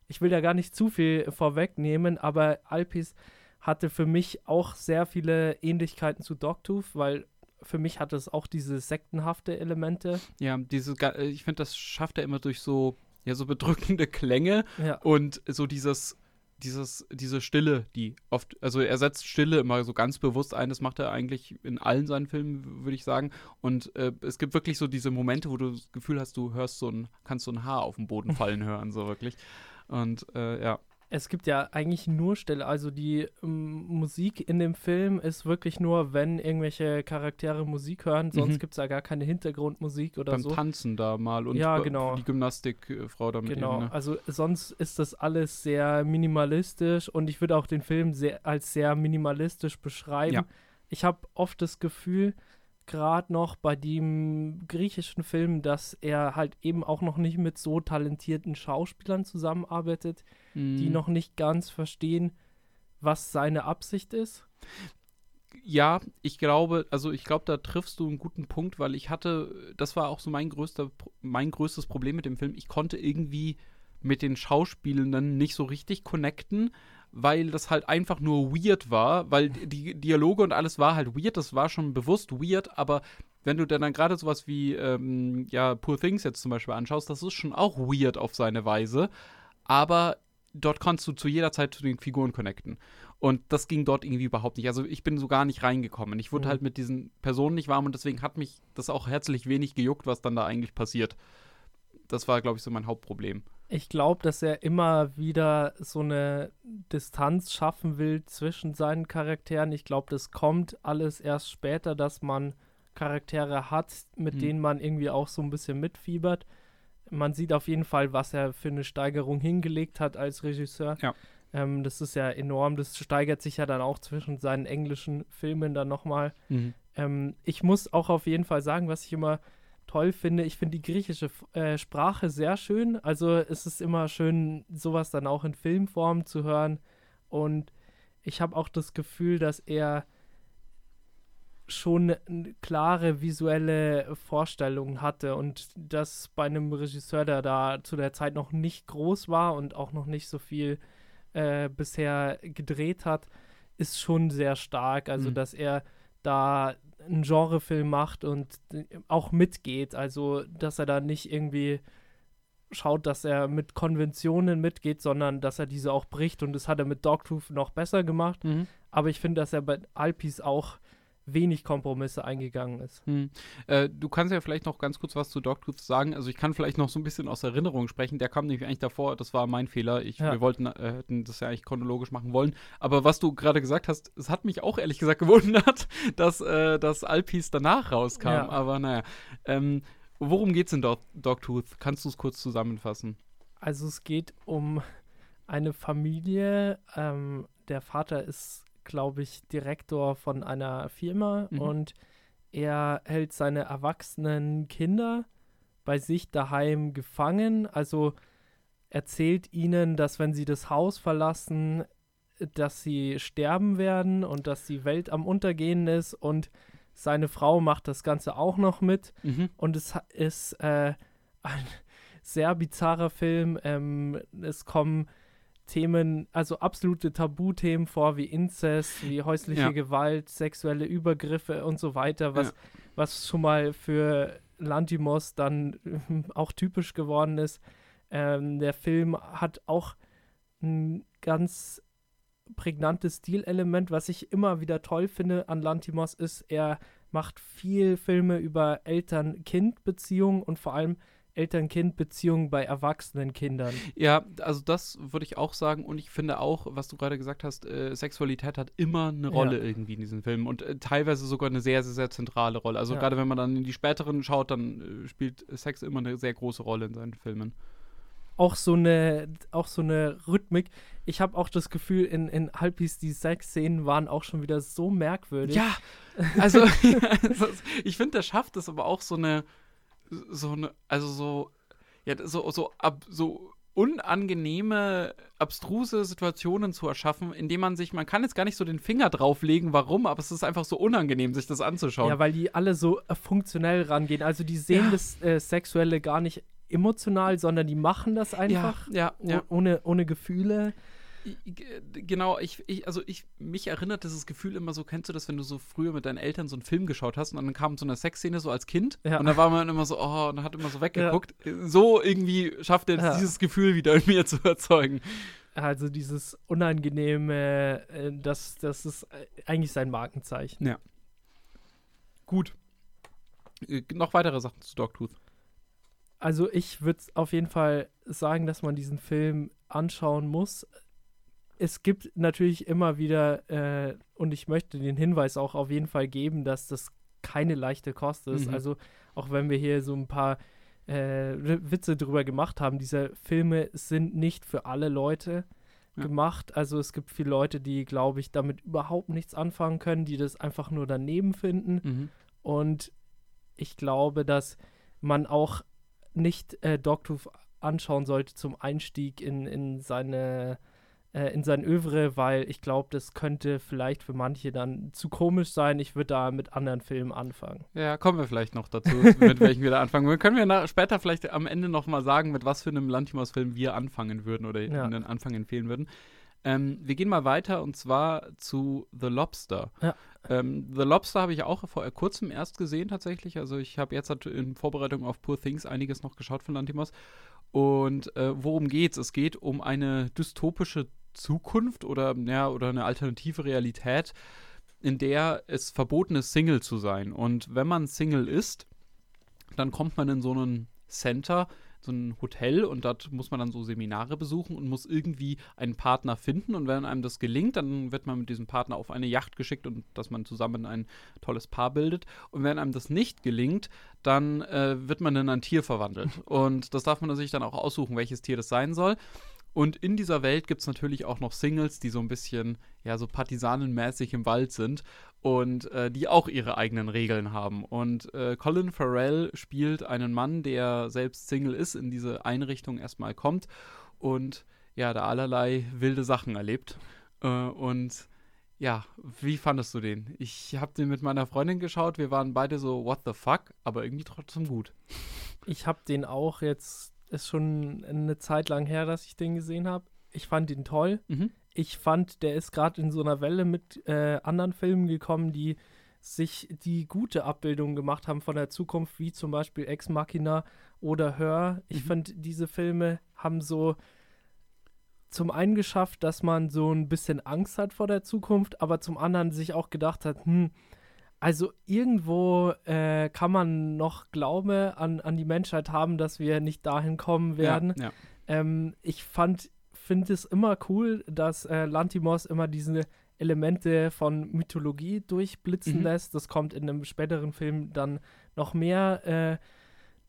Ich will da gar nicht zu viel vorwegnehmen, aber Alpis hatte für mich auch sehr viele Ähnlichkeiten zu Dogtooth, weil für mich hat es auch diese sektenhafte Elemente. Ja, diese, ich finde, das schafft er immer durch so, ja, so bedrückende Klänge ja. und so dieses dieses, diese Stille, die oft, also er setzt Stille immer so ganz bewusst ein, das macht er eigentlich in allen seinen Filmen, würde ich sagen. Und äh, es gibt wirklich so diese Momente, wo du das Gefühl hast, du hörst so ein, kannst so ein Haar auf den Boden fallen hören, so wirklich. Und äh, ja es gibt ja eigentlich nur Stelle, also die ähm, Musik in dem Film ist wirklich nur, wenn irgendwelche Charaktere Musik hören, sonst mhm. gibt es da gar keine Hintergrundmusik oder Beim so. Beim Tanzen da mal und ja, genau. die Gymnastikfrau da mit Genau, ihm, ne? also sonst ist das alles sehr minimalistisch und ich würde auch den Film sehr, als sehr minimalistisch beschreiben. Ja. Ich habe oft das Gefühl, gerade noch bei dem griechischen Film, dass er halt eben auch noch nicht mit so talentierten Schauspielern zusammenarbeitet, mm. die mhm. noch nicht ganz verstehen, was seine Absicht ist. Ja, ich glaube, also ich glaube, da triffst du einen guten Punkt, weil ich hatte, das war auch so mein größter, mein größtes Problem mit dem Film. Ich konnte irgendwie mit den Schauspielenden nicht so richtig connecten, weil das halt einfach nur weird war, weil die Dialoge und alles war halt weird, das war schon bewusst weird, aber wenn du dann, dann gerade sowas wie, ähm, ja, Poor Things jetzt zum Beispiel anschaust, das ist schon auch weird auf seine Weise, aber dort kannst du zu jeder Zeit zu den Figuren connecten. Und das ging dort irgendwie überhaupt nicht. Also ich bin so gar nicht reingekommen. Ich wurde mhm. halt mit diesen Personen nicht warm und deswegen hat mich das auch herzlich wenig gejuckt, was dann da eigentlich passiert. Das war, glaube ich, so mein Hauptproblem ich glaube, dass er immer wieder so eine Distanz schaffen will zwischen seinen Charakteren. Ich glaube, das kommt alles erst später, dass man Charaktere hat, mit mhm. denen man irgendwie auch so ein bisschen mitfiebert. Man sieht auf jeden Fall, was er für eine Steigerung hingelegt hat als Regisseur. Ja. Ähm, das ist ja enorm. Das steigert sich ja dann auch zwischen seinen englischen Filmen dann nochmal. Mhm. Ähm, ich muss auch auf jeden Fall sagen, was ich immer toll finde. Ich finde die griechische äh, Sprache sehr schön. Also es ist immer schön, sowas dann auch in Filmform zu hören. Und ich habe auch das Gefühl, dass er schon eine klare visuelle Vorstellung hatte und das bei einem Regisseur, der da zu der Zeit noch nicht groß war und auch noch nicht so viel äh, bisher gedreht hat, ist schon sehr stark. Also, mhm. dass er da einen Genrefilm macht und auch mitgeht. Also, dass er da nicht irgendwie schaut, dass er mit Konventionen mitgeht, sondern dass er diese auch bricht. Und das hat er mit Dogtooth noch besser gemacht. Mhm. Aber ich finde, dass er bei Alpis auch wenig Kompromisse eingegangen ist. Hm. Äh, du kannst ja vielleicht noch ganz kurz was zu Dogtooth sagen. Also ich kann vielleicht noch so ein bisschen aus Erinnerung sprechen. Der kam nämlich eigentlich davor, das war mein Fehler. Ich, ja. Wir wollten, äh, hätten das ja eigentlich chronologisch machen wollen. Aber was du gerade gesagt hast, es hat mich auch ehrlich gesagt gewundert, dass äh, das Alpis danach rauskam. Ja. Aber naja. Ähm, worum geht es in Dog Dogtooth? Kannst du es kurz zusammenfassen? Also es geht um eine Familie. Ähm, der Vater ist glaube ich, Direktor von einer Firma mhm. und er hält seine erwachsenen Kinder bei sich daheim gefangen. Also erzählt ihnen, dass wenn sie das Haus verlassen, dass sie sterben werden und dass die Welt am Untergehen ist und seine Frau macht das Ganze auch noch mit. Mhm. Und es ist äh, ein sehr bizarrer Film. Ähm, es kommen Themen, also absolute Tabuthemen vor, wie Inzest, wie häusliche ja. Gewalt, sexuelle Übergriffe und so weiter, was, ja. was schon mal für Lantimos dann auch typisch geworden ist. Ähm, der Film hat auch ein ganz prägnantes Stilelement, was ich immer wieder toll finde an Lantimos, ist, er macht viel Filme über Eltern-Kind-Beziehungen und vor allem Eltern-Kind-Beziehungen bei erwachsenen Kindern. Ja, also das würde ich auch sagen und ich finde auch, was du gerade gesagt hast, äh, Sexualität hat immer eine Rolle ja. irgendwie in diesen Filmen und äh, teilweise sogar eine sehr, sehr, sehr zentrale Rolle. Also ja. gerade wenn man dann in die späteren schaut, dann äh, spielt Sex immer eine sehr große Rolle in seinen Filmen. Auch so eine, auch so eine Rhythmik. Ich habe auch das Gefühl, in, in Halbis die Sexszenen waren auch schon wieder so merkwürdig. Ja, also ich finde, der schafft es aber auch so eine so eine, also so, ja, so, so, ab, so unangenehme, abstruse Situationen zu erschaffen, indem man sich, man kann jetzt gar nicht so den Finger drauflegen, warum, aber es ist einfach so unangenehm, sich das anzuschauen. Ja, weil die alle so äh, funktionell rangehen. Also die sehen ja. das äh, Sexuelle gar nicht emotional, sondern die machen das einfach ja, ja, ja. Ohne, ohne Gefühle genau, ich, ich, also ich, mich erinnert dieses Gefühl immer so, kennst du das, wenn du so früher mit deinen Eltern so einen Film geschaut hast und dann kam so eine Sexszene so als Kind ja. und da war man immer so, oh, und hat immer so weggeguckt. Ja. So irgendwie schafft er ja. dieses Gefühl wieder in mir zu erzeugen. Also dieses unangenehme, äh, das, das ist eigentlich sein Markenzeichen. Ja. Gut. Äh, noch weitere Sachen zu Dogtooth. Also ich würde auf jeden Fall sagen, dass man diesen Film anschauen muss es gibt natürlich immer wieder, äh, und ich möchte den Hinweis auch auf jeden Fall geben, dass das keine leichte Kost ist. Mhm. Also auch wenn wir hier so ein paar äh, Witze drüber gemacht haben, diese Filme sind nicht für alle Leute ja. gemacht. Also es gibt viele Leute, die, glaube ich, damit überhaupt nichts anfangen können, die das einfach nur daneben finden. Mhm. Und ich glaube, dass man auch nicht äh, Dogtooth anschauen sollte zum Einstieg in, in seine äh, in sein Övre, weil ich glaube, das könnte vielleicht für manche dann zu komisch sein. Ich würde da mit anderen Filmen anfangen. Ja, kommen wir vielleicht noch dazu, mit welchen wir da anfangen würden. Können wir nach, später vielleicht am Ende noch mal sagen, mit was für einem Lantimos-Film wir anfangen würden oder ja. den Anfang empfehlen würden. Ähm, wir gehen mal weiter und zwar zu The Lobster. Ja. Ähm, The Lobster habe ich auch vor kurzem erst gesehen tatsächlich. Also ich habe jetzt in Vorbereitung auf Poor Things einiges noch geschaut von Lantimos. Und äh, worum geht's? Es geht um eine dystopische Zukunft oder, ja, oder eine alternative Realität, in der es verboten ist, Single zu sein. Und wenn man Single ist, dann kommt man in so einen Center, so ein Hotel und dort muss man dann so Seminare besuchen und muss irgendwie einen Partner finden. Und wenn einem das gelingt, dann wird man mit diesem Partner auf eine Yacht geschickt und dass man zusammen ein tolles Paar bildet. Und wenn einem das nicht gelingt, dann äh, wird man in ein Tier verwandelt. Und das darf man sich dann auch aussuchen, welches Tier das sein soll. Und in dieser Welt gibt es natürlich auch noch Singles, die so ein bisschen, ja, so partisanenmäßig im Wald sind und äh, die auch ihre eigenen Regeln haben. Und äh, Colin Farrell spielt einen Mann, der selbst Single ist, in diese Einrichtung erstmal kommt und ja, da allerlei wilde Sachen erlebt. Äh, und ja, wie fandest du den? Ich habe den mit meiner Freundin geschaut, wir waren beide so, what the fuck, aber irgendwie trotzdem gut. Ich habe den auch jetzt, ist schon eine Zeit lang her, dass ich den gesehen habe. Ich fand ihn toll. Mhm. Ich fand, der ist gerade in so einer Welle mit äh, anderen Filmen gekommen, die sich die gute Abbildung gemacht haben von der Zukunft, wie zum Beispiel Ex Machina oder Hör. Ich mhm. finde, diese Filme haben so zum einen geschafft, dass man so ein bisschen Angst hat vor der Zukunft, aber zum anderen sich auch gedacht hat, hm, also irgendwo äh, kann man noch Glaube an, an die Menschheit haben, dass wir nicht dahin kommen werden. Ja, ja. Ähm, ich fand, finde es immer cool, dass äh, Lantimos immer diese Elemente von Mythologie durchblitzen mhm. lässt. Das kommt in einem späteren Film dann noch mehr äh,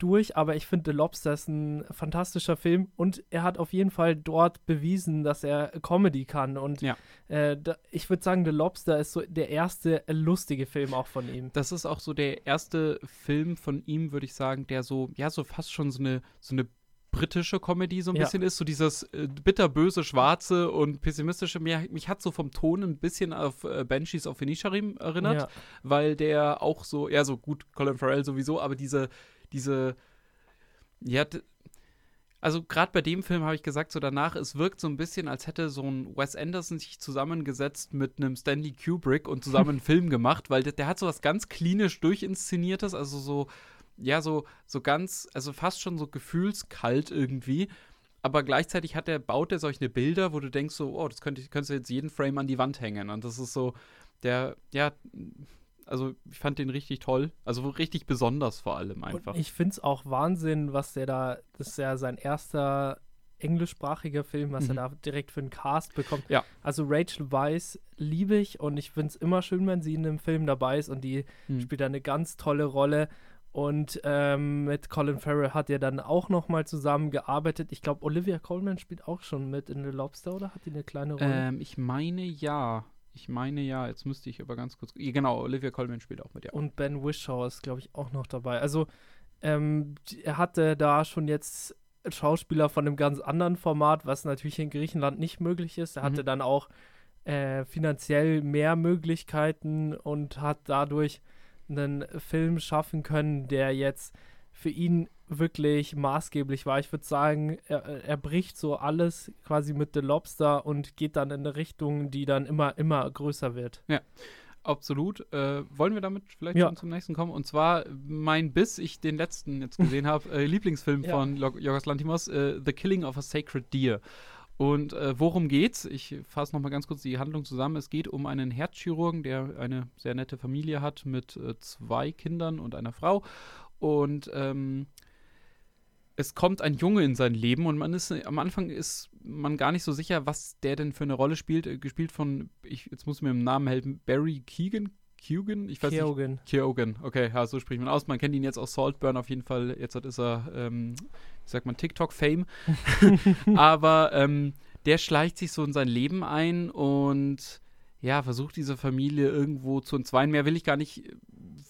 durch, aber ich finde The Lobster ist ein fantastischer Film und er hat auf jeden Fall dort bewiesen, dass er Comedy kann. Und ja. äh, da, ich würde sagen, The Lobster ist so der erste lustige Film auch von ihm. Das ist auch so der erste Film von ihm, würde ich sagen, der so, ja, so fast schon so eine, so eine britische Comedy so ein ja. bisschen ist, so dieses äh, bitterböse, schwarze und pessimistische. Mir, mich hat so vom Ton ein bisschen auf äh, Banshees of Inisherim erinnert, ja. weil der auch so, ja, so gut, Colin Farrell sowieso, aber diese, diese, ja, also gerade bei dem Film habe ich gesagt, so danach, es wirkt so ein bisschen, als hätte so ein Wes Anderson sich zusammengesetzt mit einem Stanley Kubrick und zusammen einen Film gemacht, weil der, der hat so was ganz klinisch durchinszeniertes, also so ja, so, so ganz, also fast schon so gefühlskalt irgendwie. Aber gleichzeitig hat er, baut er solche Bilder, wo du denkst so, oh, das könnte, könntest du jetzt jeden Frame an die Wand hängen. Und das ist so, der, ja, also ich fand den richtig toll. Also richtig besonders vor allem einfach. Und ich finde es auch Wahnsinn, was der da, das ist ja sein erster englischsprachiger Film, was mhm. er da direkt für einen Cast bekommt. Ja. Also Rachel Weisz liebe ich und ich finde es immer schön, wenn sie in einem Film dabei ist und die mhm. spielt da eine ganz tolle Rolle. Und ähm, mit Colin Farrell hat er dann auch noch mal zusammengearbeitet. Ich glaube, Olivia Colman spielt auch schon mit in The Lobster, oder hat die eine kleine Rolle? Ähm, ich meine ja. Ich meine ja. Jetzt müsste ich aber ganz kurz. Genau, Olivia Colman spielt auch mit, ja. Und Ben Wishaw ist, glaube ich, auch noch dabei. Also, ähm, er hatte da schon jetzt Schauspieler von einem ganz anderen Format, was natürlich in Griechenland nicht möglich ist. Er mhm. hatte dann auch äh, finanziell mehr Möglichkeiten und hat dadurch einen Film schaffen können, der jetzt für ihn wirklich maßgeblich war. Ich würde sagen, er, er, bricht so alles quasi mit The Lobster und geht dann in eine Richtung, die dann immer, immer größer wird. Ja. Absolut. Äh, wollen wir damit vielleicht ja. schon zum nächsten kommen? Und zwar mein, bis ich den letzten jetzt gesehen habe, äh, Lieblingsfilm ja. von Jorgos Lantimos, äh, The Killing of a Sacred Deer. Und äh, worum geht's? Ich fasse nochmal ganz kurz die Handlung zusammen. Es geht um einen Herzchirurgen, der eine sehr nette Familie hat mit äh, zwei Kindern und einer Frau. Und ähm, es kommt ein Junge in sein Leben und man ist am Anfang ist man gar nicht so sicher, was der denn für eine Rolle spielt. Äh, gespielt von, ich, jetzt muss mir im Namen helfen, Barry Keegan. Keoghan? Ich weiß Keoghan. nicht. Keoghan, okay, ja, so spricht man aus. Man kennt ihn jetzt aus Saltburn auf jeden Fall. Jetzt ist er, ähm, wie sagt man, TikTok-Fame. Aber ähm, der schleicht sich so in sein Leben ein und ja, versucht diese Familie irgendwo zu entzweien. Mehr will ich gar nicht äh,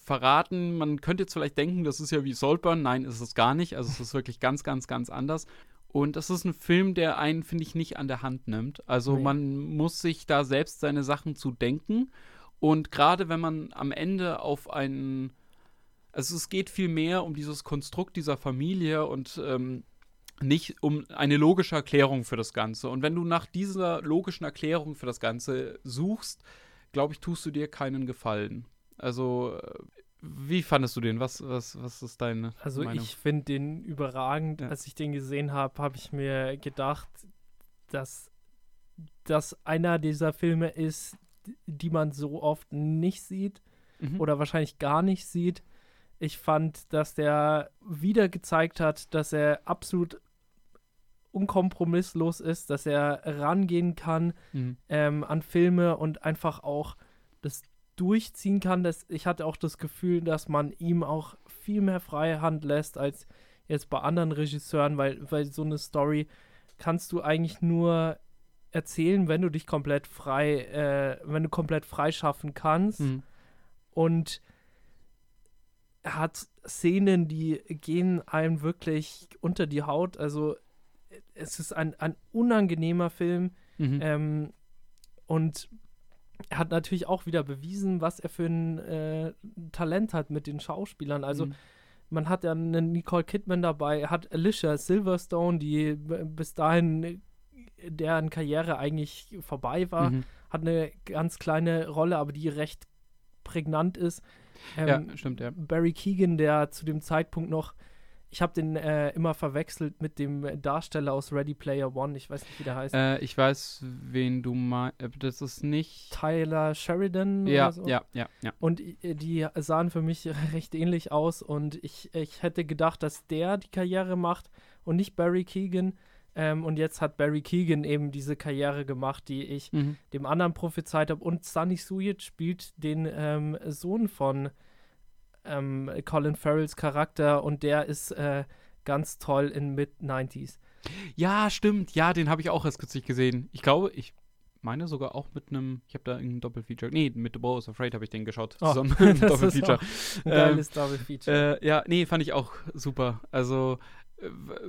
verraten. Man könnte jetzt vielleicht denken, das ist ja wie Saltburn. Nein, ist es gar nicht. Also es ist wirklich ganz, ganz, ganz anders. Und das ist ein Film, der einen, finde ich, nicht an der Hand nimmt. Also nee. man muss sich da selbst seine Sachen zu denken. Und gerade wenn man am Ende auf einen, also es geht viel mehr um dieses Konstrukt dieser Familie und ähm, nicht um eine logische Erklärung für das Ganze. Und wenn du nach dieser logischen Erklärung für das Ganze suchst, glaube ich, tust du dir keinen Gefallen. Also, äh, wie fandest du den? Was, was, was ist deine Also, Meinung? ich finde den überragend. Ja. Als ich den gesehen habe, habe ich mir gedacht, dass das einer dieser Filme ist, die man so oft nicht sieht mhm. oder wahrscheinlich gar nicht sieht. Ich fand, dass der wieder gezeigt hat, dass er absolut unkompromisslos ist, dass er rangehen kann mhm. ähm, an Filme und einfach auch das durchziehen kann. Das, ich hatte auch das Gefühl, dass man ihm auch viel mehr freie Hand lässt als jetzt bei anderen Regisseuren, weil, weil so eine Story kannst du eigentlich nur erzählen, wenn du dich komplett frei, äh, wenn du komplett frei schaffen kannst. Mhm. Und hat Szenen, die gehen einem wirklich unter die Haut. Also es ist ein, ein unangenehmer Film. Mhm. Ähm, und er hat natürlich auch wieder bewiesen, was er für ein äh, Talent hat mit den Schauspielern. Also mhm. man hat ja eine Nicole Kidman dabei, er hat Alicia Silverstone, die bis dahin deren Karriere eigentlich vorbei war, mhm. hat eine ganz kleine Rolle, aber die recht prägnant ist. Ähm, ja, stimmt, ja. Barry Keegan, der zu dem Zeitpunkt noch ich habe den äh, immer verwechselt mit dem Darsteller aus Ready Player One. Ich weiß nicht, wie der heißt. Äh, ich weiß, wen du meinst. Äh, das ist nicht. Tyler Sheridan ja, oder so. Ja, ja, ja. Und äh, die sahen für mich recht ähnlich aus. Und ich, ich hätte gedacht, dass der die Karriere macht und nicht Barry Keegan. Ähm, und jetzt hat Barry Keegan eben diese Karriere gemacht, die ich mhm. dem anderen prophezeit habe. Und Sunny Suyet spielt den ähm, Sohn von ähm, Colin Farrells Charakter und der ist äh, ganz toll in Mid-90s. Ja, stimmt. Ja, den habe ich auch erst kürzlich gesehen. Ich glaube, ich meine sogar auch mit einem, ich habe da irgendein Doppelfeature. Nee, mit The Bow is Afraid habe ich den geschaut. Oh, zusammen Doppelfeature. Ein geiles ähm, Doppelfeature. Äh, ja, nee, fand ich auch super. Also,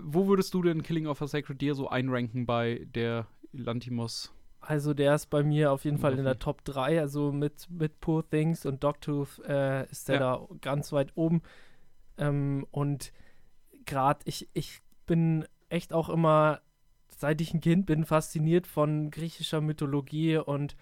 wo würdest du denn Killing of a Sacred Deer so einranken bei der Lantimos? Also der ist bei mir auf jeden Fall in der Top 3. Also mit, mit Poor Things und Dogtooth äh, ist der ja. da ganz weit oben. Ähm, und gerade ich, ich bin echt auch immer, seit ich ein Kind bin, fasziniert von griechischer Mythologie und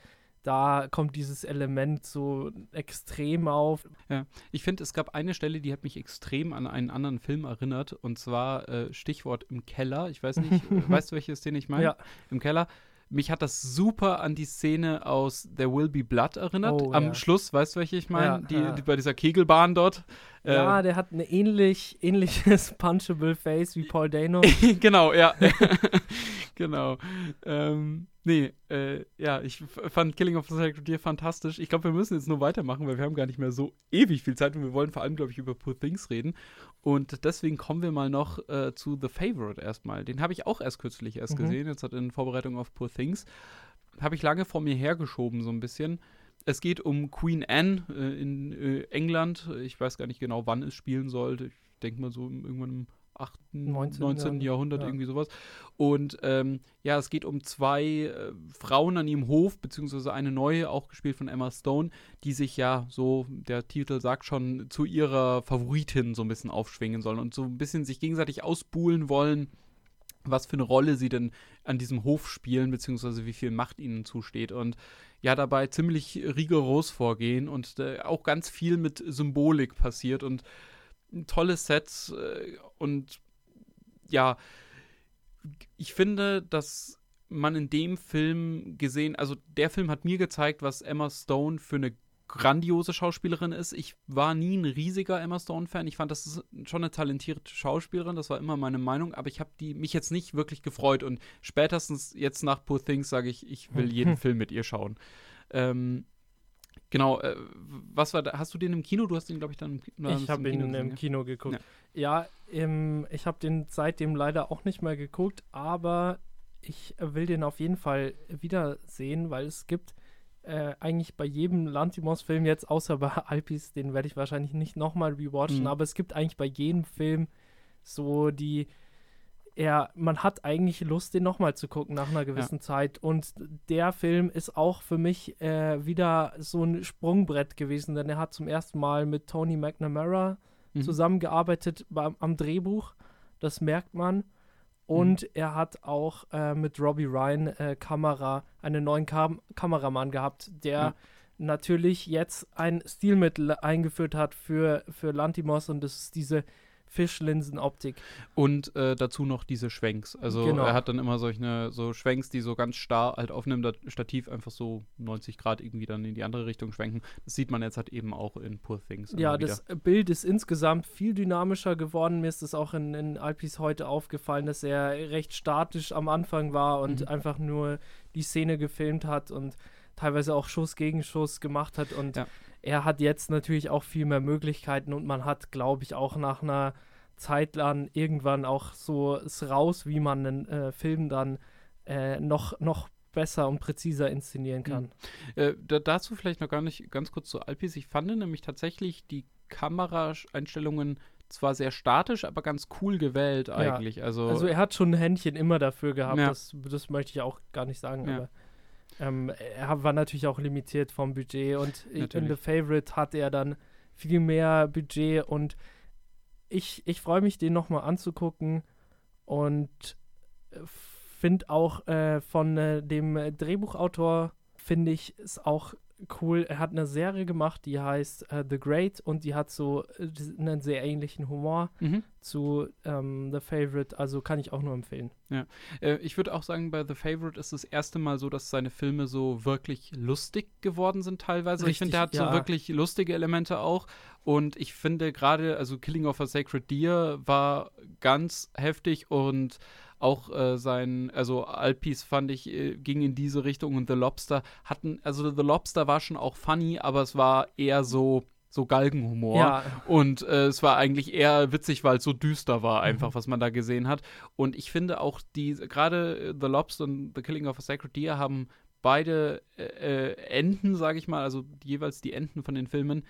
da kommt dieses Element so extrem auf. Ja, ich finde, es gab eine Stelle, die hat mich extrem an einen anderen Film erinnert und zwar äh, Stichwort im Keller. Ich weiß nicht, weißt du, welches den ich meine? Ja. Im Keller mich hat das super an die Szene aus There Will Be Blood erinnert. Oh, Am ja. Schluss, weißt du, welche ich meine? Ja, die, die, bei dieser Kegelbahn dort. Ja, äh, der hat ein ähnlich, ähnliches Punchable Face wie Paul Dano. genau, ja. genau. Ähm, nee, äh, ja, ich fand Killing of the Sacred Deer fantastisch. Ich glaube, wir müssen jetzt nur weitermachen, weil wir haben gar nicht mehr so ewig viel Zeit und wir wollen vor allem, glaube ich, über Poor Things reden. Und deswegen kommen wir mal noch äh, zu The Favorite erstmal. Den habe ich auch erst kürzlich erst mhm. gesehen, jetzt hat in Vorbereitung auf Poor Things. Habe ich lange vor mir hergeschoben, so ein bisschen. Es geht um Queen Anne äh, in äh, England. Ich weiß gar nicht genau, wann es spielen sollte. Ich denke mal so irgendwann im 8., 19. 19. Jahrhundert, ja. irgendwie sowas. Und ähm, ja, es geht um zwei äh, Frauen an ihrem Hof, beziehungsweise eine neue, auch gespielt von Emma Stone, die sich ja, so der Titel sagt schon, zu ihrer Favoritin so ein bisschen aufschwingen sollen und so ein bisschen sich gegenseitig ausbuhlen wollen, was für eine Rolle sie denn an diesem Hof spielen, beziehungsweise wie viel Macht ihnen zusteht. Und ja, dabei ziemlich rigoros vorgehen und äh, auch ganz viel mit Symbolik passiert und tolle Sets äh, und ja, ich finde, dass man in dem Film gesehen, also der Film hat mir gezeigt, was Emma Stone für eine grandiose Schauspielerin ist. Ich war nie ein riesiger Emma Stone-Fan. Ich fand, das ist schon eine talentierte Schauspielerin, das war immer meine Meinung, aber ich habe mich jetzt nicht wirklich gefreut und spätestens jetzt nach Poor Things sage ich, ich will jeden Film mit ihr schauen. Ähm, Genau, äh, was war da? Hast du den im Kino? Du hast den, glaube ich, dann im, Ich habe ihn Kino im Kino geguckt. Ja, ja im, ich habe den seitdem leider auch nicht mehr geguckt, aber ich will den auf jeden Fall wiedersehen, weil es gibt äh, eigentlich bei jedem Lantimos-Film jetzt, außer bei Alpis, den werde ich wahrscheinlich nicht nochmal rewatchen, mhm. aber es gibt eigentlich bei jedem Film so die er, man hat eigentlich Lust, den nochmal zu gucken nach einer gewissen ja. Zeit. Und der Film ist auch für mich äh, wieder so ein Sprungbrett gewesen, denn er hat zum ersten Mal mit Tony McNamara mhm. zusammengearbeitet beim, am Drehbuch. Das merkt man. Und mhm. er hat auch äh, mit Robbie Ryan äh, Kamera, einen neuen Kam Kameramann gehabt, der ja. natürlich jetzt ein Stilmittel eingeführt hat für, für Lantimos und das ist diese Fischlinsenoptik. Und äh, dazu noch diese Schwenks. Also genau. er hat dann immer solche so Schwenks, die so ganz starr halt auf einem Stativ einfach so 90 Grad irgendwie dann in die andere Richtung schwenken. Das sieht man jetzt halt eben auch in Poor Things. Ja, das Bild ist insgesamt viel dynamischer geworden. Mir ist es auch in, in Alpis heute aufgefallen, dass er recht statisch am Anfang war und mhm. einfach nur die Szene gefilmt hat und teilweise auch Schuss gegen Schuss gemacht hat und ja er hat jetzt natürlich auch viel mehr Möglichkeiten und man hat, glaube ich, auch nach einer Zeit lang irgendwann auch so es raus, wie man einen äh, Film dann äh, noch, noch besser und präziser inszenieren kann. Mhm. Äh, da, dazu vielleicht noch gar nicht ganz kurz zu Alpis. Ich fand nämlich tatsächlich die Kameraeinstellungen zwar sehr statisch, aber ganz cool gewählt eigentlich. Ja. Also, also er hat schon ein Händchen immer dafür gehabt, ja. das, das möchte ich auch gar nicht sagen, ja. aber Ähm, er war natürlich auch limitiert vom Budget und natürlich. in The Favorite hat er dann viel mehr Budget und ich, ich freue mich, den nochmal anzugucken und äh, finde auch äh, von äh, dem Drehbuchautor, finde ich es auch cool. Er hat eine Serie gemacht, die heißt uh, The Great und die hat so äh, einen sehr ähnlichen Humor mhm. zu ähm, The Favorite. Also kann ich auch nur empfehlen. Ja, äh, ich würde auch sagen, bei The Favorite ist das erste Mal so, dass seine Filme so wirklich lustig geworden sind teilweise. Richtig, ich finde, der hat ja. so wirklich lustige Elemente auch. Und ich finde gerade, also Killing of a Sacred Deer war ganz heftig und auch äh, sein, also Alpis fand ich, äh, ging in diese Richtung und The Lobster hatten, also The Lobster war schon auch funny, aber es war eher so, so Galgenhumor. Ja. Und äh, es war eigentlich eher witzig, weil es so düster war, mhm. einfach, mhm. was man da gesehen hat. Und ich finde auch die, gerade The Lobster und The Killing of a Sacred Deer haben beide äh, äh, Enden, sage ich mal, also jeweils die Enden von den Filmen.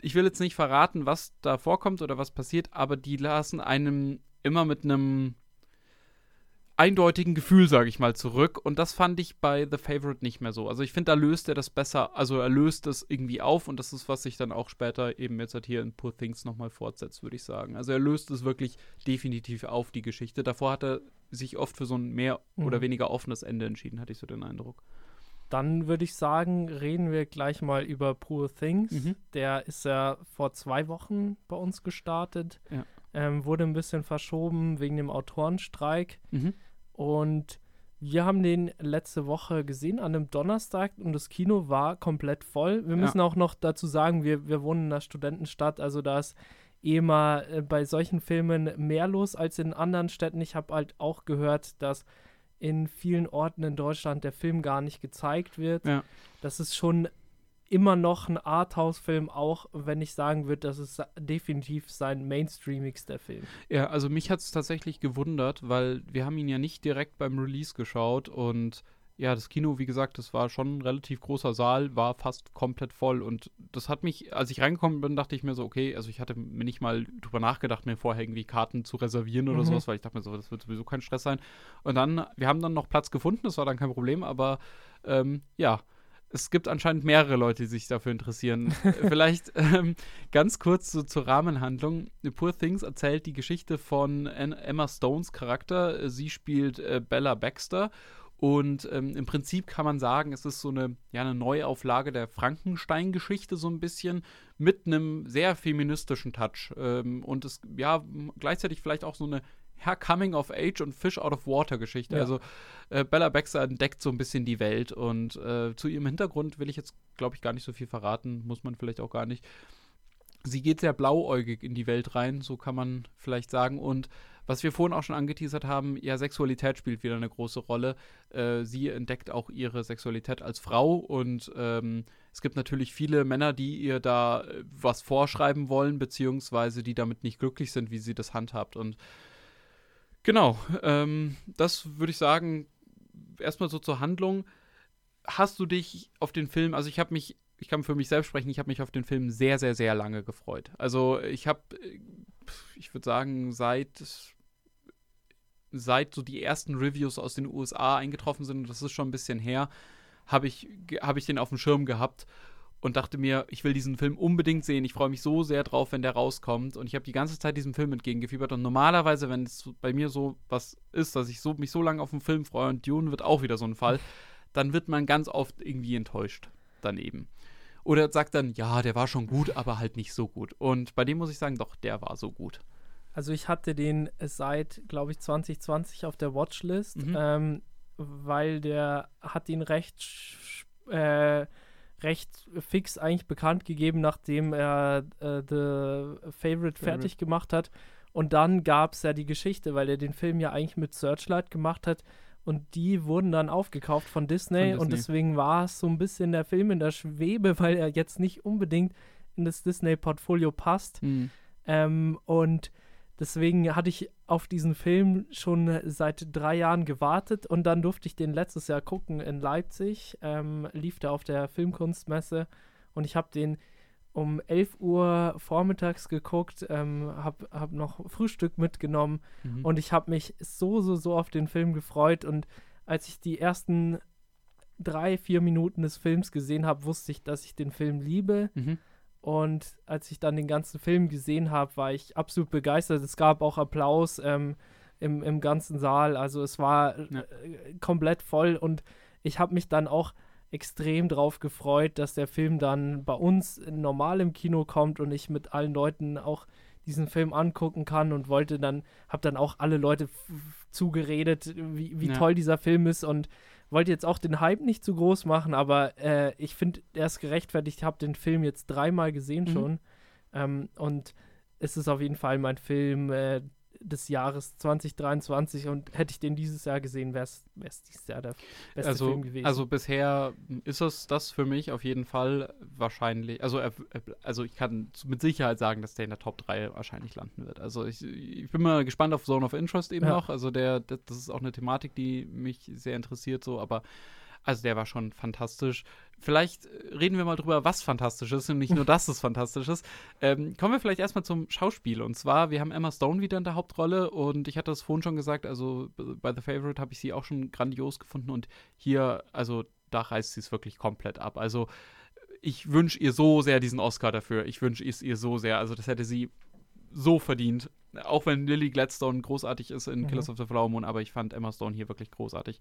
Ich will jetzt nicht verraten, was da vorkommt oder was passiert, aber die lassen einem immer mit einem eindeutigen Gefühl, sage ich mal, zurück. Und das fand ich bei The Favorite nicht mehr so. Also ich finde, da löst er das besser, also er löst es irgendwie auf und das ist, was sich dann auch später eben jetzt halt hier in Poor Things nochmal fortsetzt, würde ich sagen. Also er löst es wirklich definitiv auf, die Geschichte. Davor hat er sich oft für so ein mehr mhm. oder weniger offenes Ende entschieden, hatte ich so den Eindruck. Dann würde ich sagen, reden wir gleich mal über Poor Things. Mhm. Der ist ja vor zwei Wochen bei uns gestartet. Ja. Ähm, wurde ein bisschen verschoben wegen dem Autorenstreik. Mhm. Und wir haben den letzte Woche gesehen an einem Donnerstag und das Kino war komplett voll. Wir müssen ja. auch noch dazu sagen, wir, wir wohnen in einer Studentenstadt, also da ist eh mal äh, bei solchen Filmen mehr los als in anderen Städten. Ich habe halt auch gehört, dass in vielen Orten in Deutschland der Film gar nicht gezeigt wird. Ja. Das ist schon immer noch ein Arthouse-Film, auch wenn ich sagen würde, das ist definitiv sein mainstreamigster Film. Ja, also mich hat es tatsächlich gewundert, weil wir haben ihn ja nicht direkt beim Release geschaut und ja, das Kino, wie gesagt, das war schon ein relativ großer Saal, war fast komplett voll. Und das hat mich, als ich reingekommen bin, dachte ich mir so, okay, also ich hatte mir nicht mal drüber nachgedacht, mir vorher irgendwie Karten zu reservieren oder mhm. sowas, weil ich dachte mir so, das wird sowieso kein Stress sein. Und dann, wir haben dann noch Platz gefunden, das war dann kein Problem, aber ähm, ja, es gibt anscheinend mehrere Leute, die sich dafür interessieren. Vielleicht ähm, ganz kurz so zur Rahmenhandlung. Poor Things erzählt die Geschichte von Emma Stones Charakter. Sie spielt äh, Bella Baxter. Und ähm, im Prinzip kann man sagen, es ist so eine, ja, eine Neuauflage der Frankenstein-Geschichte, so ein bisschen, mit einem sehr feministischen Touch. Ähm, und es, ja, gleichzeitig vielleicht auch so eine ja, Coming of Age und Fish out of Water Geschichte. Ja. Also äh, Bella Baxter entdeckt so ein bisschen die Welt und äh, zu ihrem Hintergrund will ich jetzt, glaube ich, gar nicht so viel verraten, muss man vielleicht auch gar nicht. Sie geht sehr blauäugig in die Welt rein, so kann man vielleicht sagen. Und was wir vorhin auch schon angeteasert haben, ja, Sexualität spielt wieder eine große Rolle. Äh, sie entdeckt auch ihre Sexualität als Frau und ähm, es gibt natürlich viele Männer, die ihr da äh, was vorschreiben wollen, beziehungsweise die damit nicht glücklich sind, wie sie das handhabt. Und Genau, ähm, das würde ich sagen, erstmal so zur Handlung. Hast du dich auf den Film, also ich habe mich, ich kann für mich selbst sprechen, ich habe mich auf den Film sehr, sehr, sehr lange gefreut. Also ich habe, ich würde sagen, seit, seit so die ersten Reviews aus den USA eingetroffen sind, das ist schon ein bisschen her, habe ich, hab ich den auf dem Schirm gehabt und dachte mir, ich will diesen Film unbedingt sehen. Ich freue mich so sehr drauf, wenn der rauskommt. Und ich habe die ganze Zeit diesem Film entgegengefiebert. Und normalerweise, wenn es bei mir so was ist, dass ich so, mich so lange auf den Film freue, und Dune wird auch wieder so ein Fall, dann wird man ganz oft irgendwie enttäuscht daneben. Oder sagt dann, ja, der war schon gut, aber halt nicht so gut. Und bei dem muss ich sagen, doch, der war so gut. Also ich hatte den seit, glaube ich, 2020 auf der Watchlist, mhm. ähm, weil der hat ihn recht äh, recht fix eigentlich bekannt gegeben, nachdem er äh, The Favorite fertig gemacht hat. Und dann gab es ja die Geschichte, weil er den Film ja eigentlich mit Searchlight gemacht hat. Und die wurden dann aufgekauft von Disney, von Disney. Und deswegen war es so ein bisschen der Film in der Schwebe, weil er jetzt nicht unbedingt in das Disney-Portfolio passt. Mhm. Ähm, und Deswegen hatte ich auf diesen Film schon seit drei Jahren gewartet und dann durfte ich den letztes Jahr gucken in Leipzig. Ähm, lief der auf der Filmkunstmesse und ich habe den um 11 Uhr vormittags geguckt, ähm, habe hab noch Frühstück mitgenommen mhm. und ich habe mich so, so, so auf den Film gefreut und als ich die ersten drei, vier Minuten des Films gesehen habe, wusste ich, dass ich den Film liebe. Mhm. Und als ich dann den ganzen Film gesehen habe, war ich absolut begeistert. Es gab auch Applaus ähm, im, im ganzen Saal. Also es war ja. äh, komplett voll und ich habe mich dann auch extrem drauf gefreut, dass der Film dann bei uns normal im Kino kommt und ich mit allen Leuten auch diesen Film angucken kann und wollte dann, habe dann auch alle Leute zugeredet, wie, wie ja. toll dieser Film ist und wollte jetzt auch den Hype nicht zu groß machen, aber äh, ich finde, er ist gerechtfertigt. Ich habe den Film jetzt dreimal gesehen mhm. schon ähm, und es ist auf jeden Fall mein Film, äh, des Jahres 2023 und hätte ich den dieses Jahr gesehen, wäre es dieses Jahr der beste also, Film gewesen. Also bisher ist es das für mich auf jeden Fall wahrscheinlich, also, also ich kann mit Sicherheit sagen, dass der in der Top 3 wahrscheinlich landen wird. Also ich, ich bin mal gespannt auf Zone of Interest eben ja. noch, also der, das ist auch eine Thematik, die mich sehr interessiert so, aber also der war schon fantastisch. Vielleicht äh, reden wir mal drüber, was fantastisch ist und nicht nur, dass es fantastisch ist. Ähm, kommen wir vielleicht erstmal zum Schauspiel. Und zwar, wir haben Emma Stone wieder in der Hauptrolle und ich hatte das vorhin schon gesagt, also bei The Favorite habe ich sie auch schon grandios gefunden und hier, also da reißt sie es wirklich komplett ab. Also ich wünsche ihr so sehr diesen Oscar dafür. Ich wünsche es ihr so sehr. Also das hätte sie so verdient. Auch wenn Lily Gladstone großartig ist in mhm. Killers of the Flower Moon, aber ich fand Emma Stone hier wirklich großartig.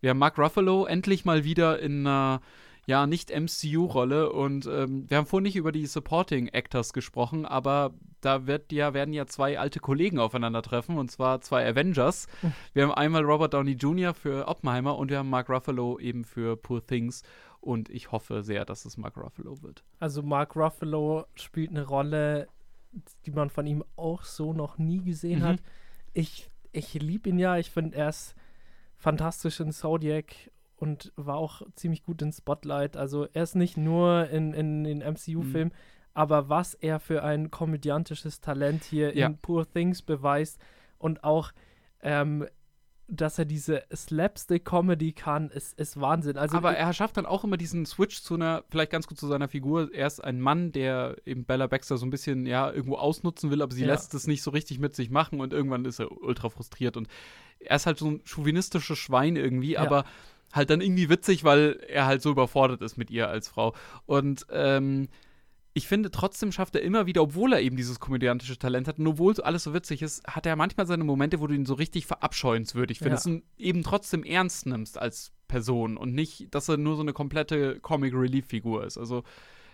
Wir haben Mark Ruffalo endlich mal wieder in einer ja, nicht MCU-Rolle und ähm, wir haben vorhin nicht über die Supporting Actors gesprochen, aber da wird ja, werden ja zwei alte Kollegen aufeinandertreffen und zwar zwei Avengers. Mhm. Wir haben einmal Robert Downey Jr. für Oppenheimer und wir haben Mark Ruffalo eben für Poor Things und ich hoffe sehr, dass es Mark Ruffalo wird. Also Mark Ruffalo spielt eine Rolle, die man von ihm auch so noch nie gesehen mhm. hat. Ich, ich liebe ihn ja, ich finde, er ist fantastisch in Zodiac und war auch ziemlich gut in Spotlight. Also er ist nicht nur in, in den MCU-Filmen, mhm. aber was er für ein komödiantisches Talent hier ja. in Poor Things beweist und auch ähm, dass er diese Slapstick-Comedy kann, ist, ist Wahnsinn. Also, Aber er schafft dann auch immer diesen Switch zu einer, vielleicht ganz gut zu seiner Figur. Er ist ein Mann, der eben Bella Baxter so ein bisschen, ja, irgendwo ausnutzen will, aber sie ja. lässt es nicht so richtig mit sich machen und irgendwann ist er ultra frustriert. Und er ist halt so ein chauvinistisches Schwein irgendwie, ja. aber halt dann irgendwie witzig, weil er halt so überfordert ist mit ihr als Frau. Und ähm, ich finde, trotzdem schafft er immer wieder, obwohl er eben dieses komödiantische Talent hat, und obwohl alles so witzig ist, hat er manchmal seine Momente, wo du ihn so richtig verabscheuenswürdig findest ja. und eben trotzdem ernst nimmst als Person und nicht, dass er nur so eine komplette Comic Relief Figur ist. Also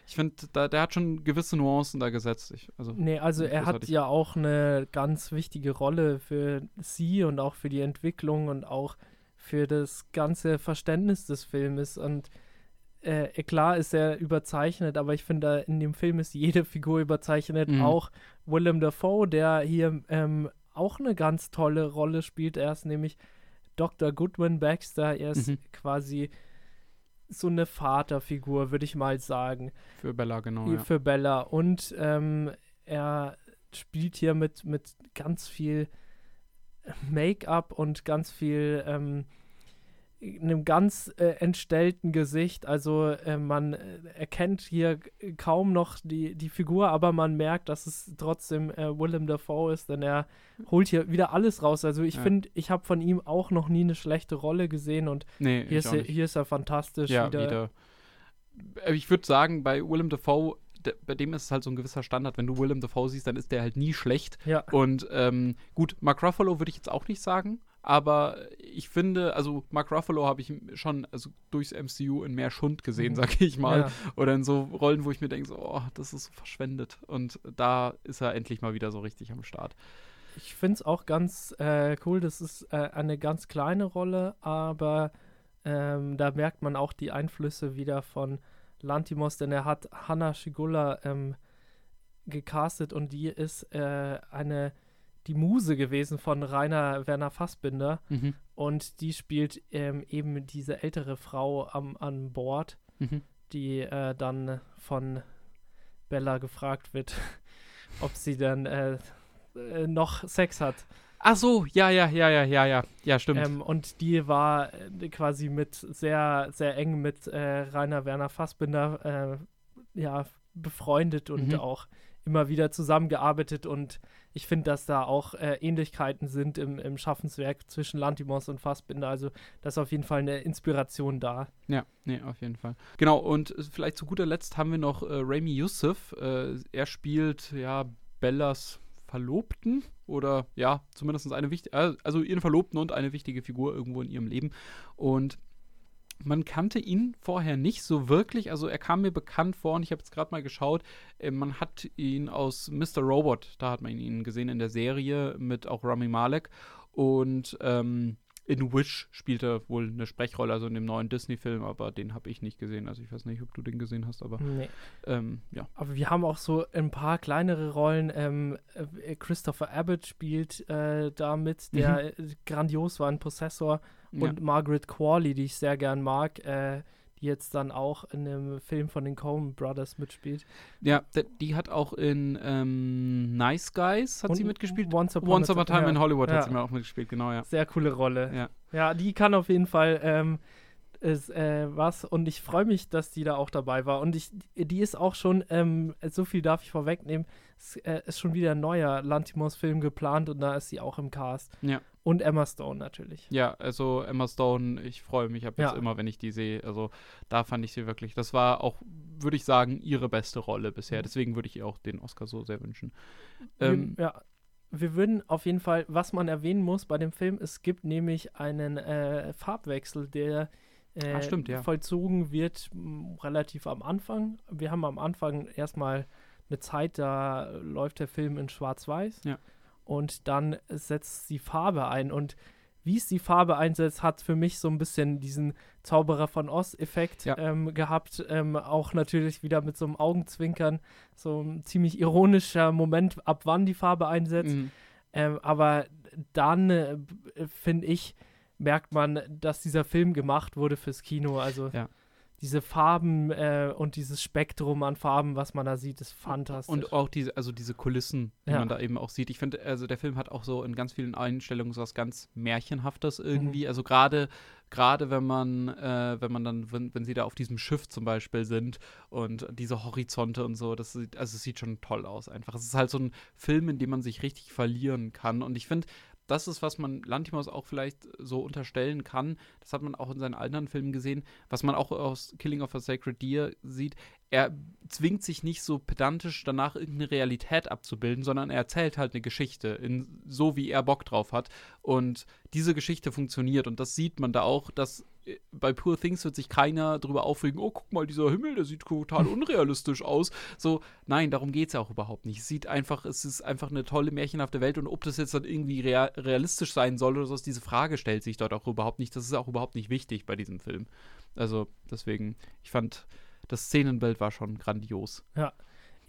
ich finde, der hat schon gewisse Nuancen da gesetzt. Ich, also, nee, also er hat ja auch eine ganz wichtige Rolle für sie und auch für die Entwicklung und auch für das ganze Verständnis des Filmes und äh, klar ist er überzeichnet, aber ich finde, in dem Film ist jede Figur überzeichnet. Mhm. Auch Willem Dafoe, der hier ähm, auch eine ganz tolle Rolle spielt. Er ist nämlich Dr. Goodwin Baxter. Er ist mhm. quasi so eine Vaterfigur, würde ich mal sagen. Für Bella, genau. Ja. Für Bella. Und ähm, er spielt hier mit, mit ganz viel Make-up und ganz viel ähm, einem ganz äh, entstellten Gesicht. Also äh, man äh, erkennt hier kaum noch die, die Figur, aber man merkt, dass es trotzdem äh, Willem Dafoe ist, denn er holt hier wieder alles raus. Also ich ja. finde, ich habe von ihm auch noch nie eine schlechte Rolle gesehen und nee, hier, ist er, hier ist er fantastisch ja, wieder. wieder. Äh, ich würde sagen, bei Willem Dafoe bei dem ist es halt so ein gewisser Standard. Wenn du Willem Dafoe siehst, dann ist der halt nie schlecht. Ja. Und ähm, gut, Mark Ruffalo würde ich jetzt auch nicht sagen. Aber ich finde, also Mark Ruffalo habe ich schon also durchs MCU in mehr Schund gesehen, mhm. sag ich mal. Ja. Oder in so Rollen, wo ich mir denke, so, oh, das ist so verschwendet. Und da ist er endlich mal wieder so richtig am Start. Ich finde es auch ganz äh, cool. Das ist äh, eine ganz kleine Rolle, aber ähm, da merkt man auch die Einflüsse wieder von Lantimos, denn er hat Hannah Shigula ähm, gecastet und die ist äh, eine die Muse gewesen von Rainer Werner Fassbinder. Mhm. Und die spielt ähm, eben diese ältere Frau am, an Bord, mhm. die äh, dann von Bella gefragt wird, ob sie dann äh, äh, noch Sex hat. Ach so, ja, ja, ja, ja, ja, ja, ja, stimmt. Ähm, und die war äh, quasi mit sehr, sehr eng mit äh, Rainer Werner Fassbinder äh, ja, befreundet und mhm. auch immer wieder zusammengearbeitet und ich finde, dass da auch äh, Ähnlichkeiten sind im, im Schaffenswerk zwischen Lantimos und Fassbinder. Also da ist auf jeden Fall eine Inspiration da. Ja, nee, auf jeden Fall. Genau, und vielleicht zu guter Letzt haben wir noch äh, Rami Youssef. Äh, er spielt ja Bellas Verlobten oder ja, zumindest eine wichtige, also ihren Verlobten und eine wichtige Figur irgendwo in ihrem Leben. Und man kannte ihn vorher nicht so wirklich. Also er kam mir bekannt vor und ich habe jetzt gerade mal geschaut. Äh, man hat ihn aus Mr. Robot, da hat man ihn gesehen in der Serie mit auch Rami Malek. Und ähm, in Wish spielt er wohl eine Sprechrolle, also in dem neuen Disney-Film, aber den habe ich nicht gesehen. Also ich weiß nicht, ob du den gesehen hast, aber nee. ähm, ja. Aber wir haben auch so ein paar kleinere Rollen. Ähm, äh, Christopher Abbott spielt äh, da mit, der mhm. grandios war, ein Possessor. Und ja. Margaret Qualley, die ich sehr gern mag, äh, die jetzt dann auch in einem Film von den Coen Brothers mitspielt. Ja, die hat auch in ähm, Nice Guys hat Und sie mitgespielt. Once Upon, Once Upon a Time ja. in Hollywood ja. hat sie mir auch mitgespielt, genau, ja. Sehr coole Rolle. Ja, ja die kann auf jeden Fall ähm, ist, äh, was und ich freue mich, dass die da auch dabei war. Und ich, die ist auch schon, ähm, so viel darf ich vorwegnehmen, es äh, ist schon wieder ein neuer Lantimos-Film geplant und da ist sie auch im Cast. Ja. Und Emma Stone natürlich. Ja, also Emma Stone, ich freue mich ab jetzt ja. immer, wenn ich die sehe. Also da fand ich sie wirklich, das war auch, würde ich sagen, ihre beste Rolle bisher. Mhm. Deswegen würde ich ihr auch den Oscar so sehr wünschen. Ähm, ja, wir würden auf jeden Fall, was man erwähnen muss bei dem Film, es gibt nämlich einen äh, Farbwechsel, der äh, ah, stimmt, ja. vollzogen wird relativ am Anfang. Wir haben am Anfang erstmal eine Zeit, da läuft der Film in Schwarz-Weiß. Ja. Und dann setzt die Farbe ein. Und wie es die Farbe einsetzt, hat für mich so ein bisschen diesen Zauberer von Oz-Effekt ja. ähm, gehabt. Ähm, auch natürlich wieder mit so einem Augenzwinkern. So ein ziemlich ironischer Moment, ab wann die Farbe einsetzt. Mhm. Ähm, aber dann äh, finde ich, merkt man, dass dieser Film gemacht wurde fürs Kino. Also ja. diese Farben äh, und dieses Spektrum an Farben, was man da sieht, ist fantastisch. Und auch diese, also diese Kulissen, die ja. man da eben auch sieht. Ich finde, also der Film hat auch so in ganz vielen Einstellungen so was ganz Märchenhaftes irgendwie. Mhm. Also gerade gerade wenn man, äh, wenn man dann, wenn, wenn sie da auf diesem Schiff zum Beispiel sind und diese Horizonte und so, das sieht, also es sieht schon toll aus einfach. Es ist halt so ein Film, in dem man sich richtig verlieren kann. Und ich finde, das ist, was man Lantimos auch vielleicht so unterstellen kann. Das hat man auch in seinen anderen Filmen gesehen, was man auch aus Killing of a Sacred Deer sieht. Er zwingt sich nicht so pedantisch danach irgendeine Realität abzubilden, sondern er erzählt halt eine Geschichte, in, so wie er Bock drauf hat. Und diese Geschichte funktioniert. Und das sieht man da auch, dass bei Poor Things wird sich keiner drüber aufregen, oh, guck mal, dieser Himmel, der sieht total unrealistisch aus. So, nein, darum geht es ja auch überhaupt nicht. Es sieht einfach, es ist einfach eine tolle, märchenhafte Welt und ob das jetzt dann irgendwie real, realistisch sein soll oder so, diese Frage stellt sich dort auch überhaupt nicht. Das ist auch überhaupt nicht wichtig bei diesem Film. Also, deswegen, ich fand, das Szenenbild war schon grandios. Ja,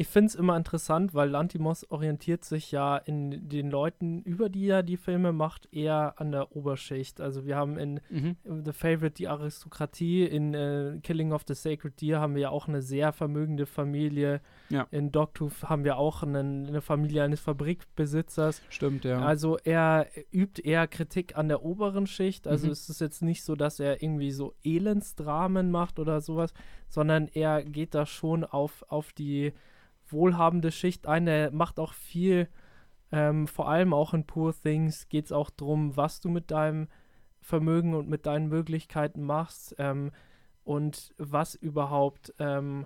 ich finde es immer interessant, weil Lantimos orientiert sich ja in den Leuten, über die er die Filme macht, eher an der Oberschicht. Also wir haben in mhm. The Favorite die Aristokratie, in äh, Killing of the Sacred Deer haben wir ja auch eine sehr vermögende Familie. Ja. In Dogtooth haben wir auch eine, eine, Familie eines Fabrikbesitzers. Stimmt, ja. Also er übt eher Kritik an der oberen Schicht. Also mhm. es ist jetzt nicht so, dass er irgendwie so Elendsdramen macht oder sowas, sondern er geht da schon auf, auf die wohlhabende Schicht ein. Der macht auch viel, ähm, vor allem auch in Poor Things geht es auch darum, was du mit deinem Vermögen und mit deinen Möglichkeiten machst ähm, und was überhaupt ähm,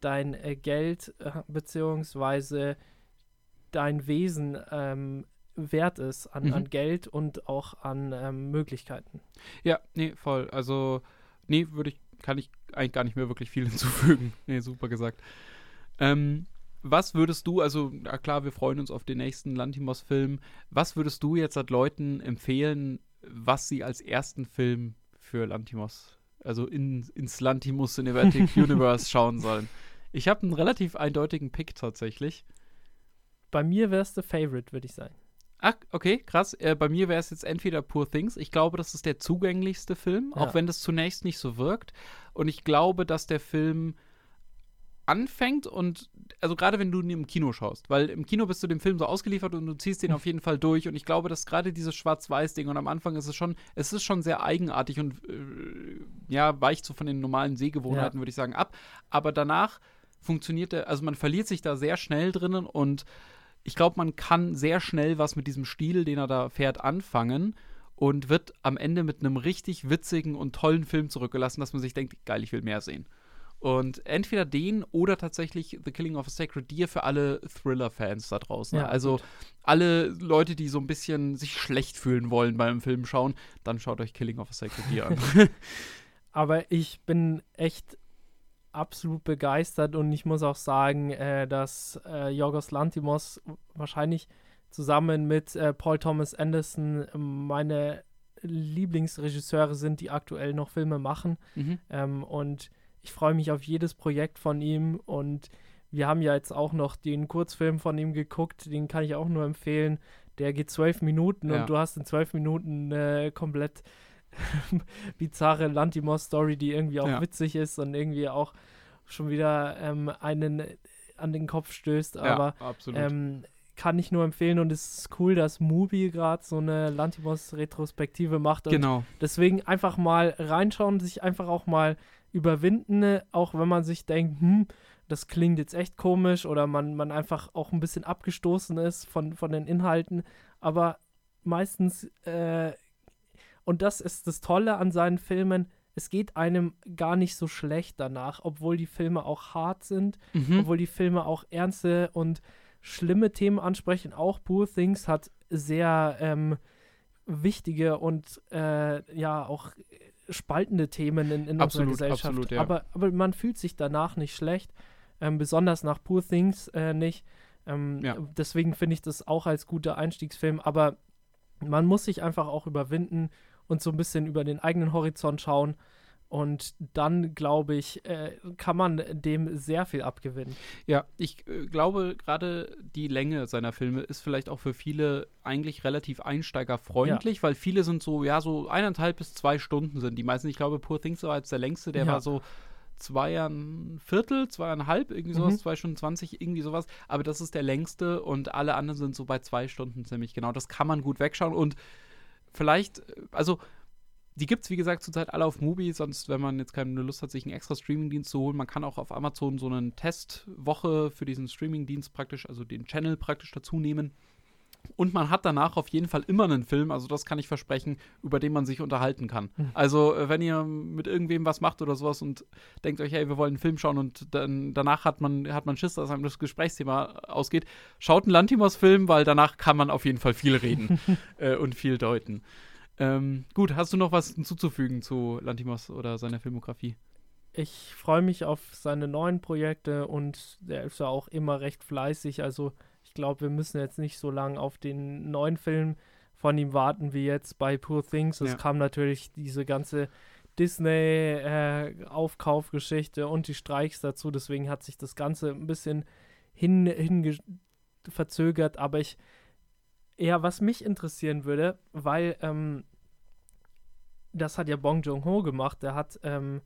dein äh, Geld äh, beziehungsweise dein Wesen ähm, wert ist an, mhm. an, Geld und auch an ähm, Möglichkeiten. Ja, nee, voll. Also, nee, würde ich, kann ich eigentlich gar nicht mehr wirklich viel hinzufügen. Nee, super gesagt. Ähm, was würdest du, also na klar, wir freuen uns auf den nächsten Lantimos-Film, was würdest du jetzt halt Leuten empfehlen, was sie als ersten Film für Lantimos, also in, ins Lantimos Cinematic Universe schauen sollen? Ich habe einen relativ eindeutigen Pick tatsächlich. Bei mir wäre es The Favorite, würde ich sagen. Ach, okay, krass. Äh, bei mir wäre es jetzt entweder Poor Things. Ich glaube, das ist der zugänglichste Film, ja. auch wenn das zunächst nicht so wirkt. Und ich glaube, dass der Film anfängt und also gerade wenn du ihn im Kino schaust, weil im Kino bist du dem Film so ausgeliefert und du ziehst den auf jeden Fall durch und ich glaube, dass gerade dieses Schwarz-Weiß-Ding und am Anfang ist es schon, es ist schon sehr eigenartig und äh, ja, weicht so von den normalen Sehgewohnheiten, ja. würde ich sagen, ab, aber danach funktioniert der, also man verliert sich da sehr schnell drinnen und ich glaube, man kann sehr schnell was mit diesem Stil, den er da fährt, anfangen und wird am Ende mit einem richtig witzigen und tollen Film zurückgelassen, dass man sich denkt, geil, ich will mehr sehen. Und entweder den oder tatsächlich The Killing of a Sacred Deer für alle Thriller-Fans da draußen. Ja, also gut. alle Leute, die so ein bisschen sich schlecht fühlen wollen beim Film schauen, dann schaut euch Killing of a Sacred Deer an. Aber ich bin echt absolut begeistert und ich muss auch sagen, äh, dass äh, Jorgos Lantimos wahrscheinlich zusammen mit äh, Paul Thomas Anderson meine Lieblingsregisseure sind, die aktuell noch Filme machen. Mhm. Ähm, und ich freue mich auf jedes Projekt von ihm und wir haben ja jetzt auch noch den Kurzfilm von ihm geguckt, den kann ich auch nur empfehlen. Der geht zwölf Minuten ja. und du hast in zwölf Minuten äh, komplett bizarre Lantimos-Story, die irgendwie auch ja. witzig ist und irgendwie auch schon wieder ähm, einen an den Kopf stößt. Aber ja, ähm, kann ich nur empfehlen und es ist cool, dass Mubi gerade so eine Lantimos-Retrospektive macht. genau. Deswegen einfach mal reinschauen, sich einfach auch mal überwinden, auch wenn man sich denkt, hm, das klingt jetzt echt komisch oder man, man einfach auch ein bisschen abgestoßen ist von, von den Inhalten. Aber meistens, äh, und das ist das Tolle an seinen Filmen, es geht einem gar nicht so schlecht danach, obwohl die Filme auch hart sind, mhm. obwohl die Filme auch ernste und schlimme Themen ansprechen. Auch Poor Things hat sehr ähm, wichtige und äh, ja auch spaltende Themen in, in absolut, unserer Gesellschaft. Absolut, ja. aber, aber man fühlt sich danach nicht schlecht, ähm, besonders nach Poor Things äh, nicht. Ähm, ja. Deswegen finde ich das auch als guter Einstiegsfilm, aber man muss sich einfach auch überwinden und so ein bisschen über den eigenen Horizont schauen und dann, glaube ich, äh, kann man dem sehr viel abgewinnen. Ja, ich äh, glaube, gerade die Länge seiner Filme ist vielleicht auch für viele eigentlich relativ einsteigerfreundlich, ja. weil viele sind so, ja, so eineinhalb bis zwei Stunden sind die meisten. Ich glaube, Poor Things war als der längste, der ja. war so zweieinviertel, zweieinhalb, irgendwie sowas, mhm. zwei Stunden zwanzig, irgendwie sowas. Aber das ist der längste und alle anderen sind so bei zwei Stunden ziemlich genau. Das kann man gut wegschauen und vielleicht, also die gibt es, wie gesagt, zurzeit alle auf Mubi, sonst, wenn man jetzt keine Lust hat, sich einen extra Streamingdienst zu holen, man kann auch auf Amazon so eine Testwoche für diesen Streamingdienst praktisch, also den Channel praktisch dazu nehmen. Und man hat danach auf jeden Fall immer einen Film, also das kann ich versprechen, über den man sich unterhalten kann. Mhm. Also, äh, wenn ihr mit irgendwem was macht oder sowas und denkt euch, hey, wir wollen einen Film schauen und dann danach hat man, hat man Schiss, dass einem das Gesprächsthema ausgeht, schaut einen Lantimos-Film, weil danach kann man auf jeden Fall viel reden äh, und viel deuten. Ähm, gut, hast du noch was hinzuzufügen zu Lantimos oder seiner Filmografie? Ich freue mich auf seine neuen Projekte und er ist ja auch immer recht fleißig. Also ich glaube, wir müssen jetzt nicht so lange auf den neuen Film von ihm warten wie jetzt bei Poor Things. Es ja. kam natürlich diese ganze Disney-Aufkaufgeschichte äh, und die Streiks dazu. Deswegen hat sich das Ganze ein bisschen hin, hin verzögert. Aber ich ja, was mich interessieren würde, weil ähm, das hat ja Bong Joon-ho gemacht. Der hat ähm,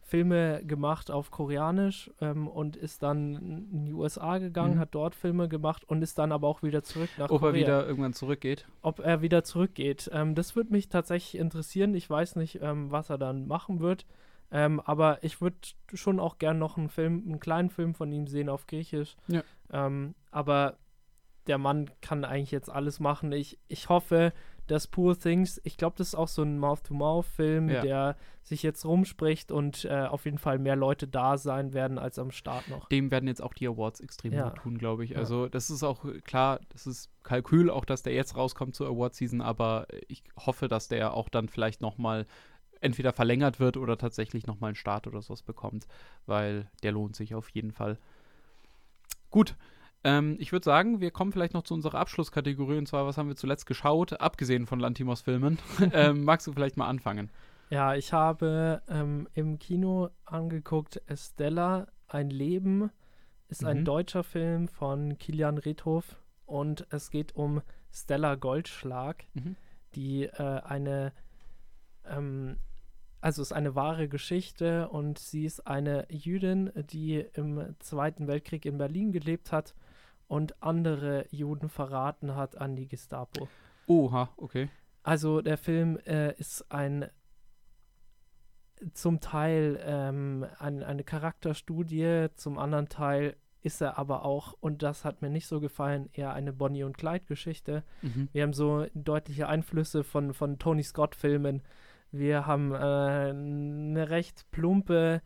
Filme gemacht auf Koreanisch ähm, und ist dann in die USA gegangen, mhm. hat dort Filme gemacht und ist dann aber auch wieder zurück nach Ob Korea. Ob er wieder irgendwann zurückgeht? Ob er wieder zurückgeht. Ähm, das würde mich tatsächlich interessieren. Ich weiß nicht, ähm, was er dann machen wird. Ähm, aber ich würde schon auch gern noch einen Film, einen kleinen Film von ihm sehen auf Griechisch. Ja. Ähm, aber der Mann kann eigentlich jetzt alles machen. Ich, ich hoffe, dass Poor Things, ich glaube, das ist auch so ein Mouth-to-Mouth-Film, ja. der sich jetzt rumspricht und äh, auf jeden Fall mehr Leute da sein werden als am Start noch. Dem werden jetzt auch die Awards extrem ja. gut tun, glaube ich. Ja. Also, das ist auch klar, das ist Kalkül, auch dass der jetzt rauskommt zur Award-Season, aber ich hoffe, dass der auch dann vielleicht nochmal entweder verlängert wird oder tatsächlich nochmal einen Start oder sowas bekommt, weil der lohnt sich auf jeden Fall. Gut, ähm, ich würde sagen, wir kommen vielleicht noch zu unserer Abschlusskategorie und zwar, was haben wir zuletzt geschaut, abgesehen von Lantimos Filmen. ähm, magst du vielleicht mal anfangen? Ja, ich habe ähm, im Kino angeguckt Estella, ein Leben, ist mhm. ein deutscher Film von Kilian Redhoff und es geht um Stella Goldschlag, mhm. die äh, eine ähm, also ist eine wahre Geschichte und sie ist eine Jüdin, die im Zweiten Weltkrieg in Berlin gelebt hat und andere Juden verraten hat an die Gestapo. Oha, okay. Also der Film äh, ist ein zum Teil ähm, ein, eine Charakterstudie, zum anderen Teil ist er aber auch, und das hat mir nicht so gefallen, eher eine Bonnie und Clyde-Geschichte. Mhm. Wir haben so deutliche Einflüsse von, von Tony Scott-Filmen. Wir haben äh, eine recht plumpe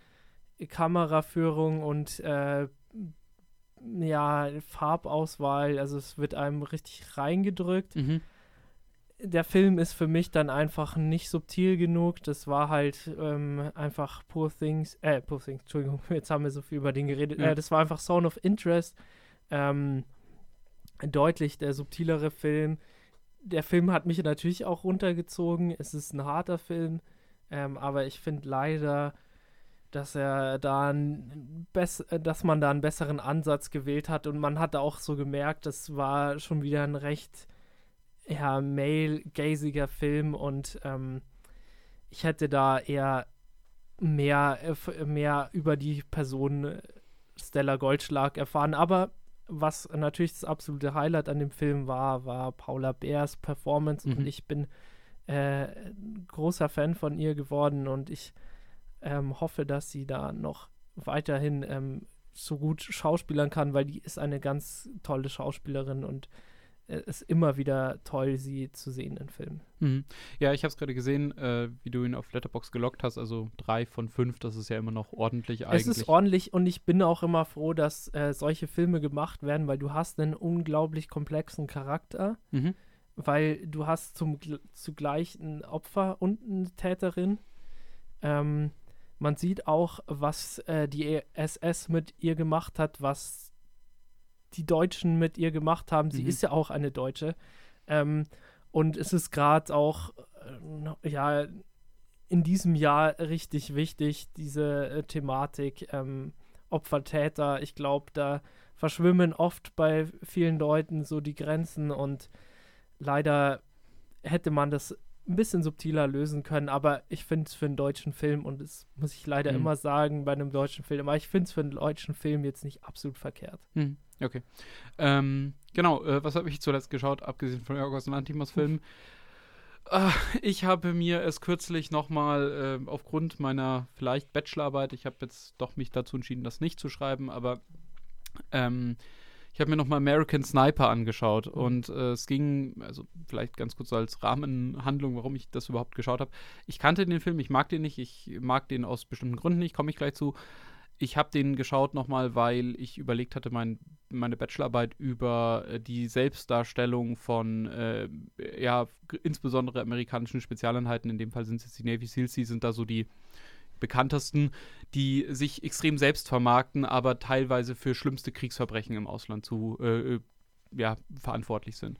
Kameraführung und äh, ja, Farbauswahl. Also es wird einem richtig reingedrückt. Mhm der Film ist für mich dann einfach nicht subtil genug. Das war halt ähm, einfach Poor Things, äh, Poor Things, Entschuldigung, jetzt haben wir so viel über den geredet. Ja. Äh, das war einfach Zone of Interest. Ähm, deutlich der subtilere Film. Der Film hat mich natürlich auch runtergezogen. Es ist ein harter Film, ähm, aber ich finde leider, dass er da ein dass man da einen besseren Ansatz gewählt hat und man hat auch so gemerkt, das war schon wieder ein recht ja, male-gaziger Film und ähm, ich hätte da eher mehr, mehr über die Person äh, Stella Goldschlag erfahren. Aber was natürlich das absolute Highlight an dem Film war, war Paula Beers Performance mhm. und ich bin äh, großer Fan von ihr geworden und ich ähm, hoffe, dass sie da noch weiterhin ähm, so gut schauspielern kann, weil die ist eine ganz tolle Schauspielerin und es ist immer wieder toll, sie zu sehen in Filmen. Mhm. Ja, ich habe es gerade gesehen, äh, wie du ihn auf Letterbox gelockt hast, also drei von fünf, das ist ja immer noch ordentlich eigentlich. Es ist ordentlich und ich bin auch immer froh, dass äh, solche Filme gemacht werden, weil du hast einen unglaublich komplexen Charakter, mhm. weil du hast zum, zugleich ein Opfer und eine Täterin. Ähm, man sieht auch, was äh, die SS mit ihr gemacht hat, was die Deutschen mit ihr gemacht haben. Sie mhm. ist ja auch eine Deutsche. Ähm, und es ist gerade auch, äh, ja, in diesem Jahr richtig wichtig, diese äh, Thematik ähm, Opfer-Täter. Ich glaube, da verschwimmen oft bei vielen Leuten so die Grenzen und leider hätte man das ein bisschen subtiler lösen können, aber ich finde es für einen deutschen Film, und das muss ich leider mhm. immer sagen bei einem deutschen Film, aber ich finde es für einen deutschen Film jetzt nicht absolut verkehrt. Mhm. Okay. Ähm, genau, äh, was habe ich zuletzt geschaut, abgesehen von Jorgos Lantimos Filmen? Äh, ich habe mir es kürzlich nochmal äh, aufgrund meiner vielleicht Bachelorarbeit, ich habe jetzt doch mich dazu entschieden, das nicht zu schreiben, aber ähm, ich habe mir nochmal American Sniper angeschaut mhm. und äh, es ging, also vielleicht ganz kurz als Rahmenhandlung, warum ich das überhaupt geschaut habe. Ich kannte den Film, ich mag den nicht, ich mag den aus bestimmten Gründen nicht, komme ich gleich zu ich habe den geschaut nochmal, weil ich überlegt hatte, mein, meine Bachelorarbeit über äh, die Selbstdarstellung von, äh, ja, insbesondere amerikanischen Spezialeinheiten, in dem Fall sind es jetzt die Navy SEALs, die sind da so die bekanntesten, die sich extrem selbst vermarkten, aber teilweise für schlimmste Kriegsverbrechen im Ausland zu, äh, äh ja, verantwortlich sind.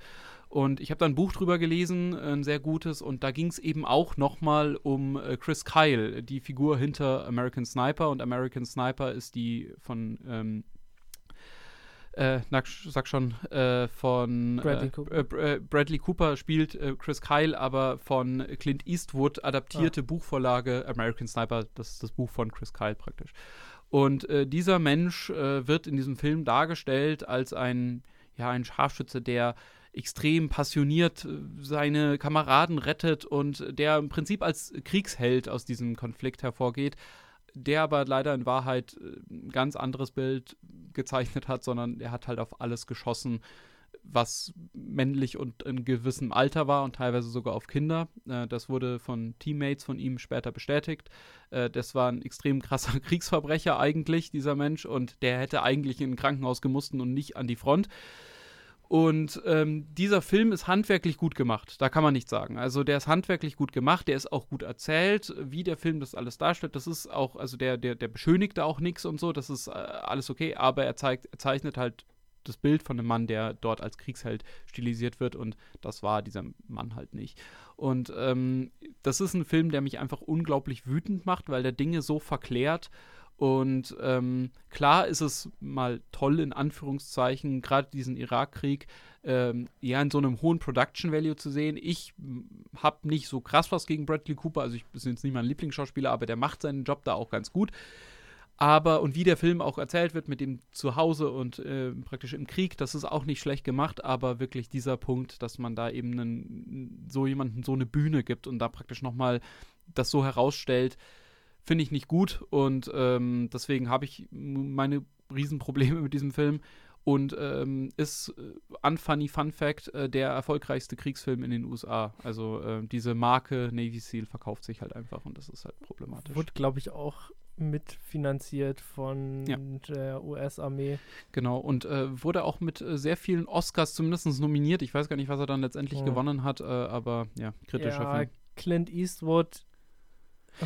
Und ich habe da ein Buch drüber gelesen, ein sehr gutes, und da ging es eben auch nochmal um äh, Chris Kyle, die Figur hinter American Sniper. Und American Sniper ist die von, ähm, äh, sag schon, äh, von Bradley äh, Cooper. Äh, Bradley Cooper spielt äh, Chris Kyle, aber von Clint Eastwood adaptierte ah. Buchvorlage American Sniper, das ist das Buch von Chris Kyle praktisch. Und dieser Mensch wird in diesem Film dargestellt als ein, ja, ein Scharfschütze, der extrem passioniert äh, seine Kameraden rettet und der im Prinzip als Kriegsheld aus diesem Konflikt hervorgeht, der aber leider in Wahrheit äh, ein ganz anderes Bild gezeichnet hat, sondern er hat halt auf alles geschossen, was männlich und in gewissem Alter war und teilweise sogar auf Kinder. Äh, das wurde von Teammates von ihm später bestätigt. das war ein extrem krasser Kriegsverbrecher eigentlich, dieser Mensch, und der hätte eigentlich in ein Krankenhaus gemusst und nicht an die Front. Und ähm, dieser Film ist handwerklich gut gemacht, da kann man nichts sagen. Also der ist handwerklich gut gemacht, der ist auch gut erzählt, wie der Film das alles darstellt. Das ist auch, also der, der, der beschönigt da auch nichts und so, das ist äh, alles okay, aber er, zeigt, er zeichnet halt das Bild von einem Mann, der dort als Kriegsheld stilisiert wird und das war dieser Mann halt nicht. Und ähm, das ist ein Film, der mich einfach unglaublich wütend macht, weil der Dinge so verklärt und ähm, klar ist es mal toll, in Anführungszeichen, gerade diesen Irakkrieg, ähm, ja in so einem hohen Production Value zu sehen. Ich habe nicht so krass was gegen Bradley Cooper, also ich bin jetzt nicht mein Lieblingsschauspieler, aber der macht seinen Job da auch ganz gut. Aber, und wie der Film auch erzählt wird mit dem Zuhause und äh, praktisch im Krieg, das ist auch nicht schlecht gemacht, aber wirklich dieser Punkt, dass man da eben einen, so jemanden so eine Bühne gibt und da praktisch nochmal das so herausstellt, finde ich nicht gut und ähm, deswegen habe ich meine Riesenprobleme mit diesem Film und ähm, ist äh, unfunny Fun Fact äh, der erfolgreichste Kriegsfilm in den USA. Also äh, diese Marke Navy SEAL verkauft sich halt einfach und das ist halt problematisch. Wurde, glaube ich, auch mitfinanziert von ja. der US-Armee. Genau, und äh, wurde auch mit äh, sehr vielen Oscars zumindest nominiert. Ich weiß gar nicht, was er dann letztendlich oh. gewonnen hat, äh, aber ja, kritischer ja, Film. Clint Eastwood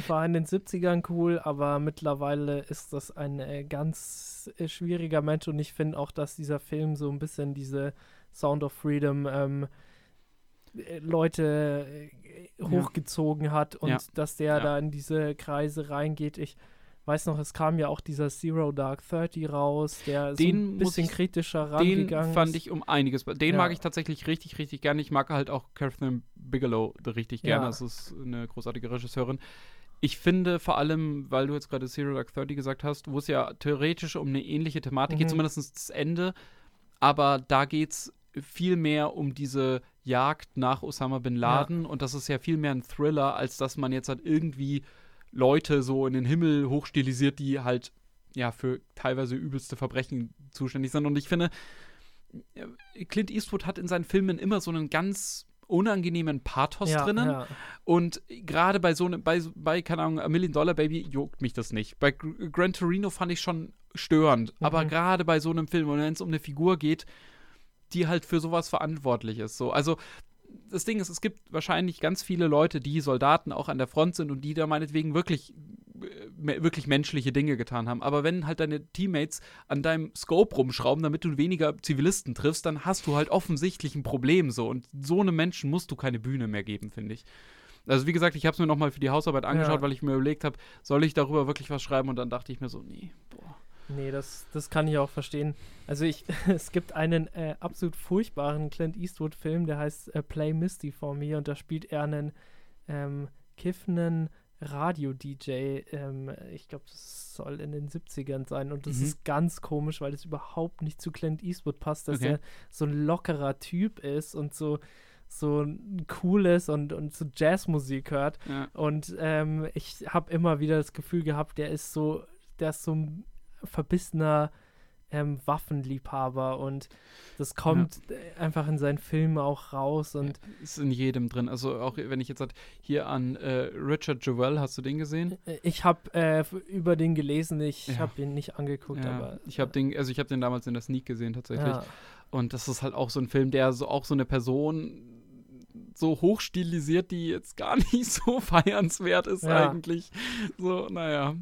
war in den 70ern cool, aber mittlerweile ist das ein äh, ganz äh, schwieriger Mensch und ich finde auch, dass dieser Film so ein bisschen diese Sound of Freedom ähm, äh, Leute hochgezogen ja. hat und ja. dass der ja. da in diese Kreise reingeht. Ich weiß noch, es kam ja auch dieser Zero Dark Thirty raus, der den so ein bisschen ich, kritischer rangegangen Den fand ich um einiges. Den mag ich tatsächlich richtig, richtig gerne. Ich mag halt auch Catherine Bigelow richtig gerne. Das ist eine großartige Regisseurin. Ich finde vor allem, weil du jetzt gerade Zero Dark Thirty gesagt hast, wo es ja theoretisch um eine ähnliche Thematik mhm. geht, zumindest das Ende, aber da geht es viel mehr um diese Jagd nach Osama bin Laden ja. und das ist ja viel mehr ein Thriller, als dass man jetzt halt irgendwie Leute so in den Himmel hochstilisiert, die halt ja für teilweise übelste Verbrechen zuständig sind. Und ich finde, Clint Eastwood hat in seinen Filmen immer so einen ganz unangenehmen Pathos ja, drinnen. Ja. Und gerade bei so einem, bei, bei, keine Ahnung, A Million Dollar Baby juckt mich das nicht. Bei Gran Torino fand ich schon störend. Mhm. Aber gerade bei so einem Film, wenn es um eine Figur geht, die halt für sowas verantwortlich ist. So, also das Ding ist, es gibt wahrscheinlich ganz viele Leute, die Soldaten auch an der Front sind und die da meinetwegen wirklich wirklich menschliche Dinge getan haben. Aber wenn halt deine Teammates an deinem Scope rumschrauben, damit du weniger Zivilisten triffst, dann hast du halt offensichtlich ein Problem so. Und so einem Menschen musst du keine Bühne mehr geben, finde ich. Also wie gesagt, ich habe es mir nochmal für die Hausarbeit angeschaut, ja. weil ich mir überlegt habe, soll ich darüber wirklich was schreiben? Und dann dachte ich mir so, nee, boah. Nee, das, das kann ich auch verstehen. Also ich, es gibt einen äh, absolut furchtbaren Clint Eastwood-Film, der heißt äh, Play Misty for Me und da spielt er einen ähm, kiffenden Radio-DJ. Ähm, ich glaube, das soll in den 70ern sein. Und das mhm. ist ganz komisch, weil es überhaupt nicht zu Clint Eastwood passt, dass okay. er so ein lockerer Typ ist und so so cooles und, und so Jazzmusik hört. Ja. Und ähm, ich habe immer wieder das Gefühl gehabt, der ist so, der ist so ein verbissener ähm, Waffenliebhaber und das kommt ja. einfach in seinen Filmen auch raus und ist in jedem drin. Also auch wenn ich jetzt halt hier an äh, Richard Jewell, hast du den gesehen? Äh, ich habe äh, über den gelesen, ich ja. habe ihn nicht angeguckt, ja. aber ich habe den, also ich habe den damals in der Sneak gesehen tatsächlich. Und das ist halt auch so ein Film, der so auch so eine Person so hochstilisiert, die jetzt gar nicht so feiernswert ist eigentlich. So, naja.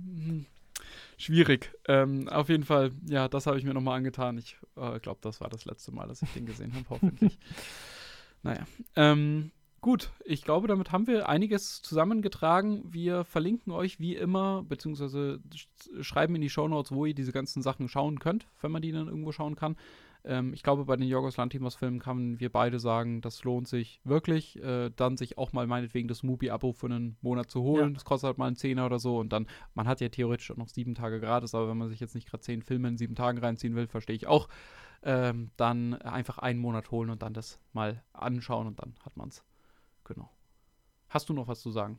Schwierig. Ähm, auf jeden Fall, ja, das habe ich mir nochmal angetan. Ich äh, glaube, das war das letzte Mal, dass ich den gesehen habe, hoffentlich. naja. Ähm, gut, ich glaube, damit haben wir einiges zusammengetragen. Wir verlinken euch wie immer, beziehungsweise schreiben in die Shownotes, wo ihr diese ganzen Sachen schauen könnt, wenn man die dann irgendwo schauen kann. Ähm, ich glaube, bei den Jorgos Lantimos-Filmen kann wir beide sagen, das lohnt sich wirklich, äh, dann sich auch mal meinetwegen das Mubi-Abo für einen Monat zu holen. Ja. Das kostet halt mal einen Zehner oder so und dann, man hat ja theoretisch auch noch sieben Tage gratis, aber wenn man sich jetzt nicht gerade zehn Filme in sieben Tagen reinziehen will, verstehe ich auch, ähm, dann einfach einen Monat holen und dann das mal anschauen und dann hat man es. Genau. Hast du noch was zu sagen?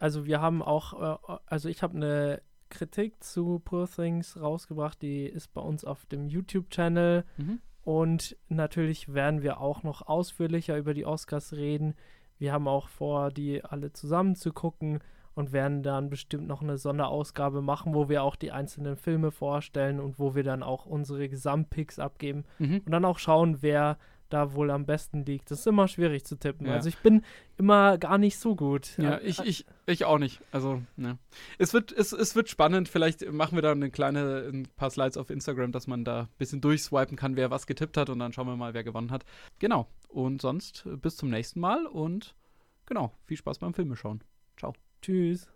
Also wir haben auch, äh, also ich habe eine Kritik zu Poor Things rausgebracht. Die ist bei uns auf dem YouTube-Channel. Mhm. Und natürlich werden wir auch noch ausführlicher über die Oscars reden. Wir haben auch vor, die alle zusammen zu gucken und werden dann bestimmt noch eine Sonderausgabe machen, wo wir auch die einzelnen Filme vorstellen und wo wir dann auch unsere Gesamtpicks abgeben mhm. und dann auch schauen, wer da wohl am besten liegt. Das ist immer schwierig zu tippen. Ja. Also ich bin immer gar nicht so gut. Ja, ich, ich, ich auch nicht. Also, ne. Es wird, es, es wird spannend. Vielleicht machen wir da eine kleine, ein paar Slides auf Instagram, dass man da ein bisschen durchswipen kann, wer was getippt hat und dann schauen wir mal, wer gewonnen hat. Genau. Und sonst bis zum nächsten Mal und genau, viel Spaß beim Filme schauen. Ciao. Tschüss.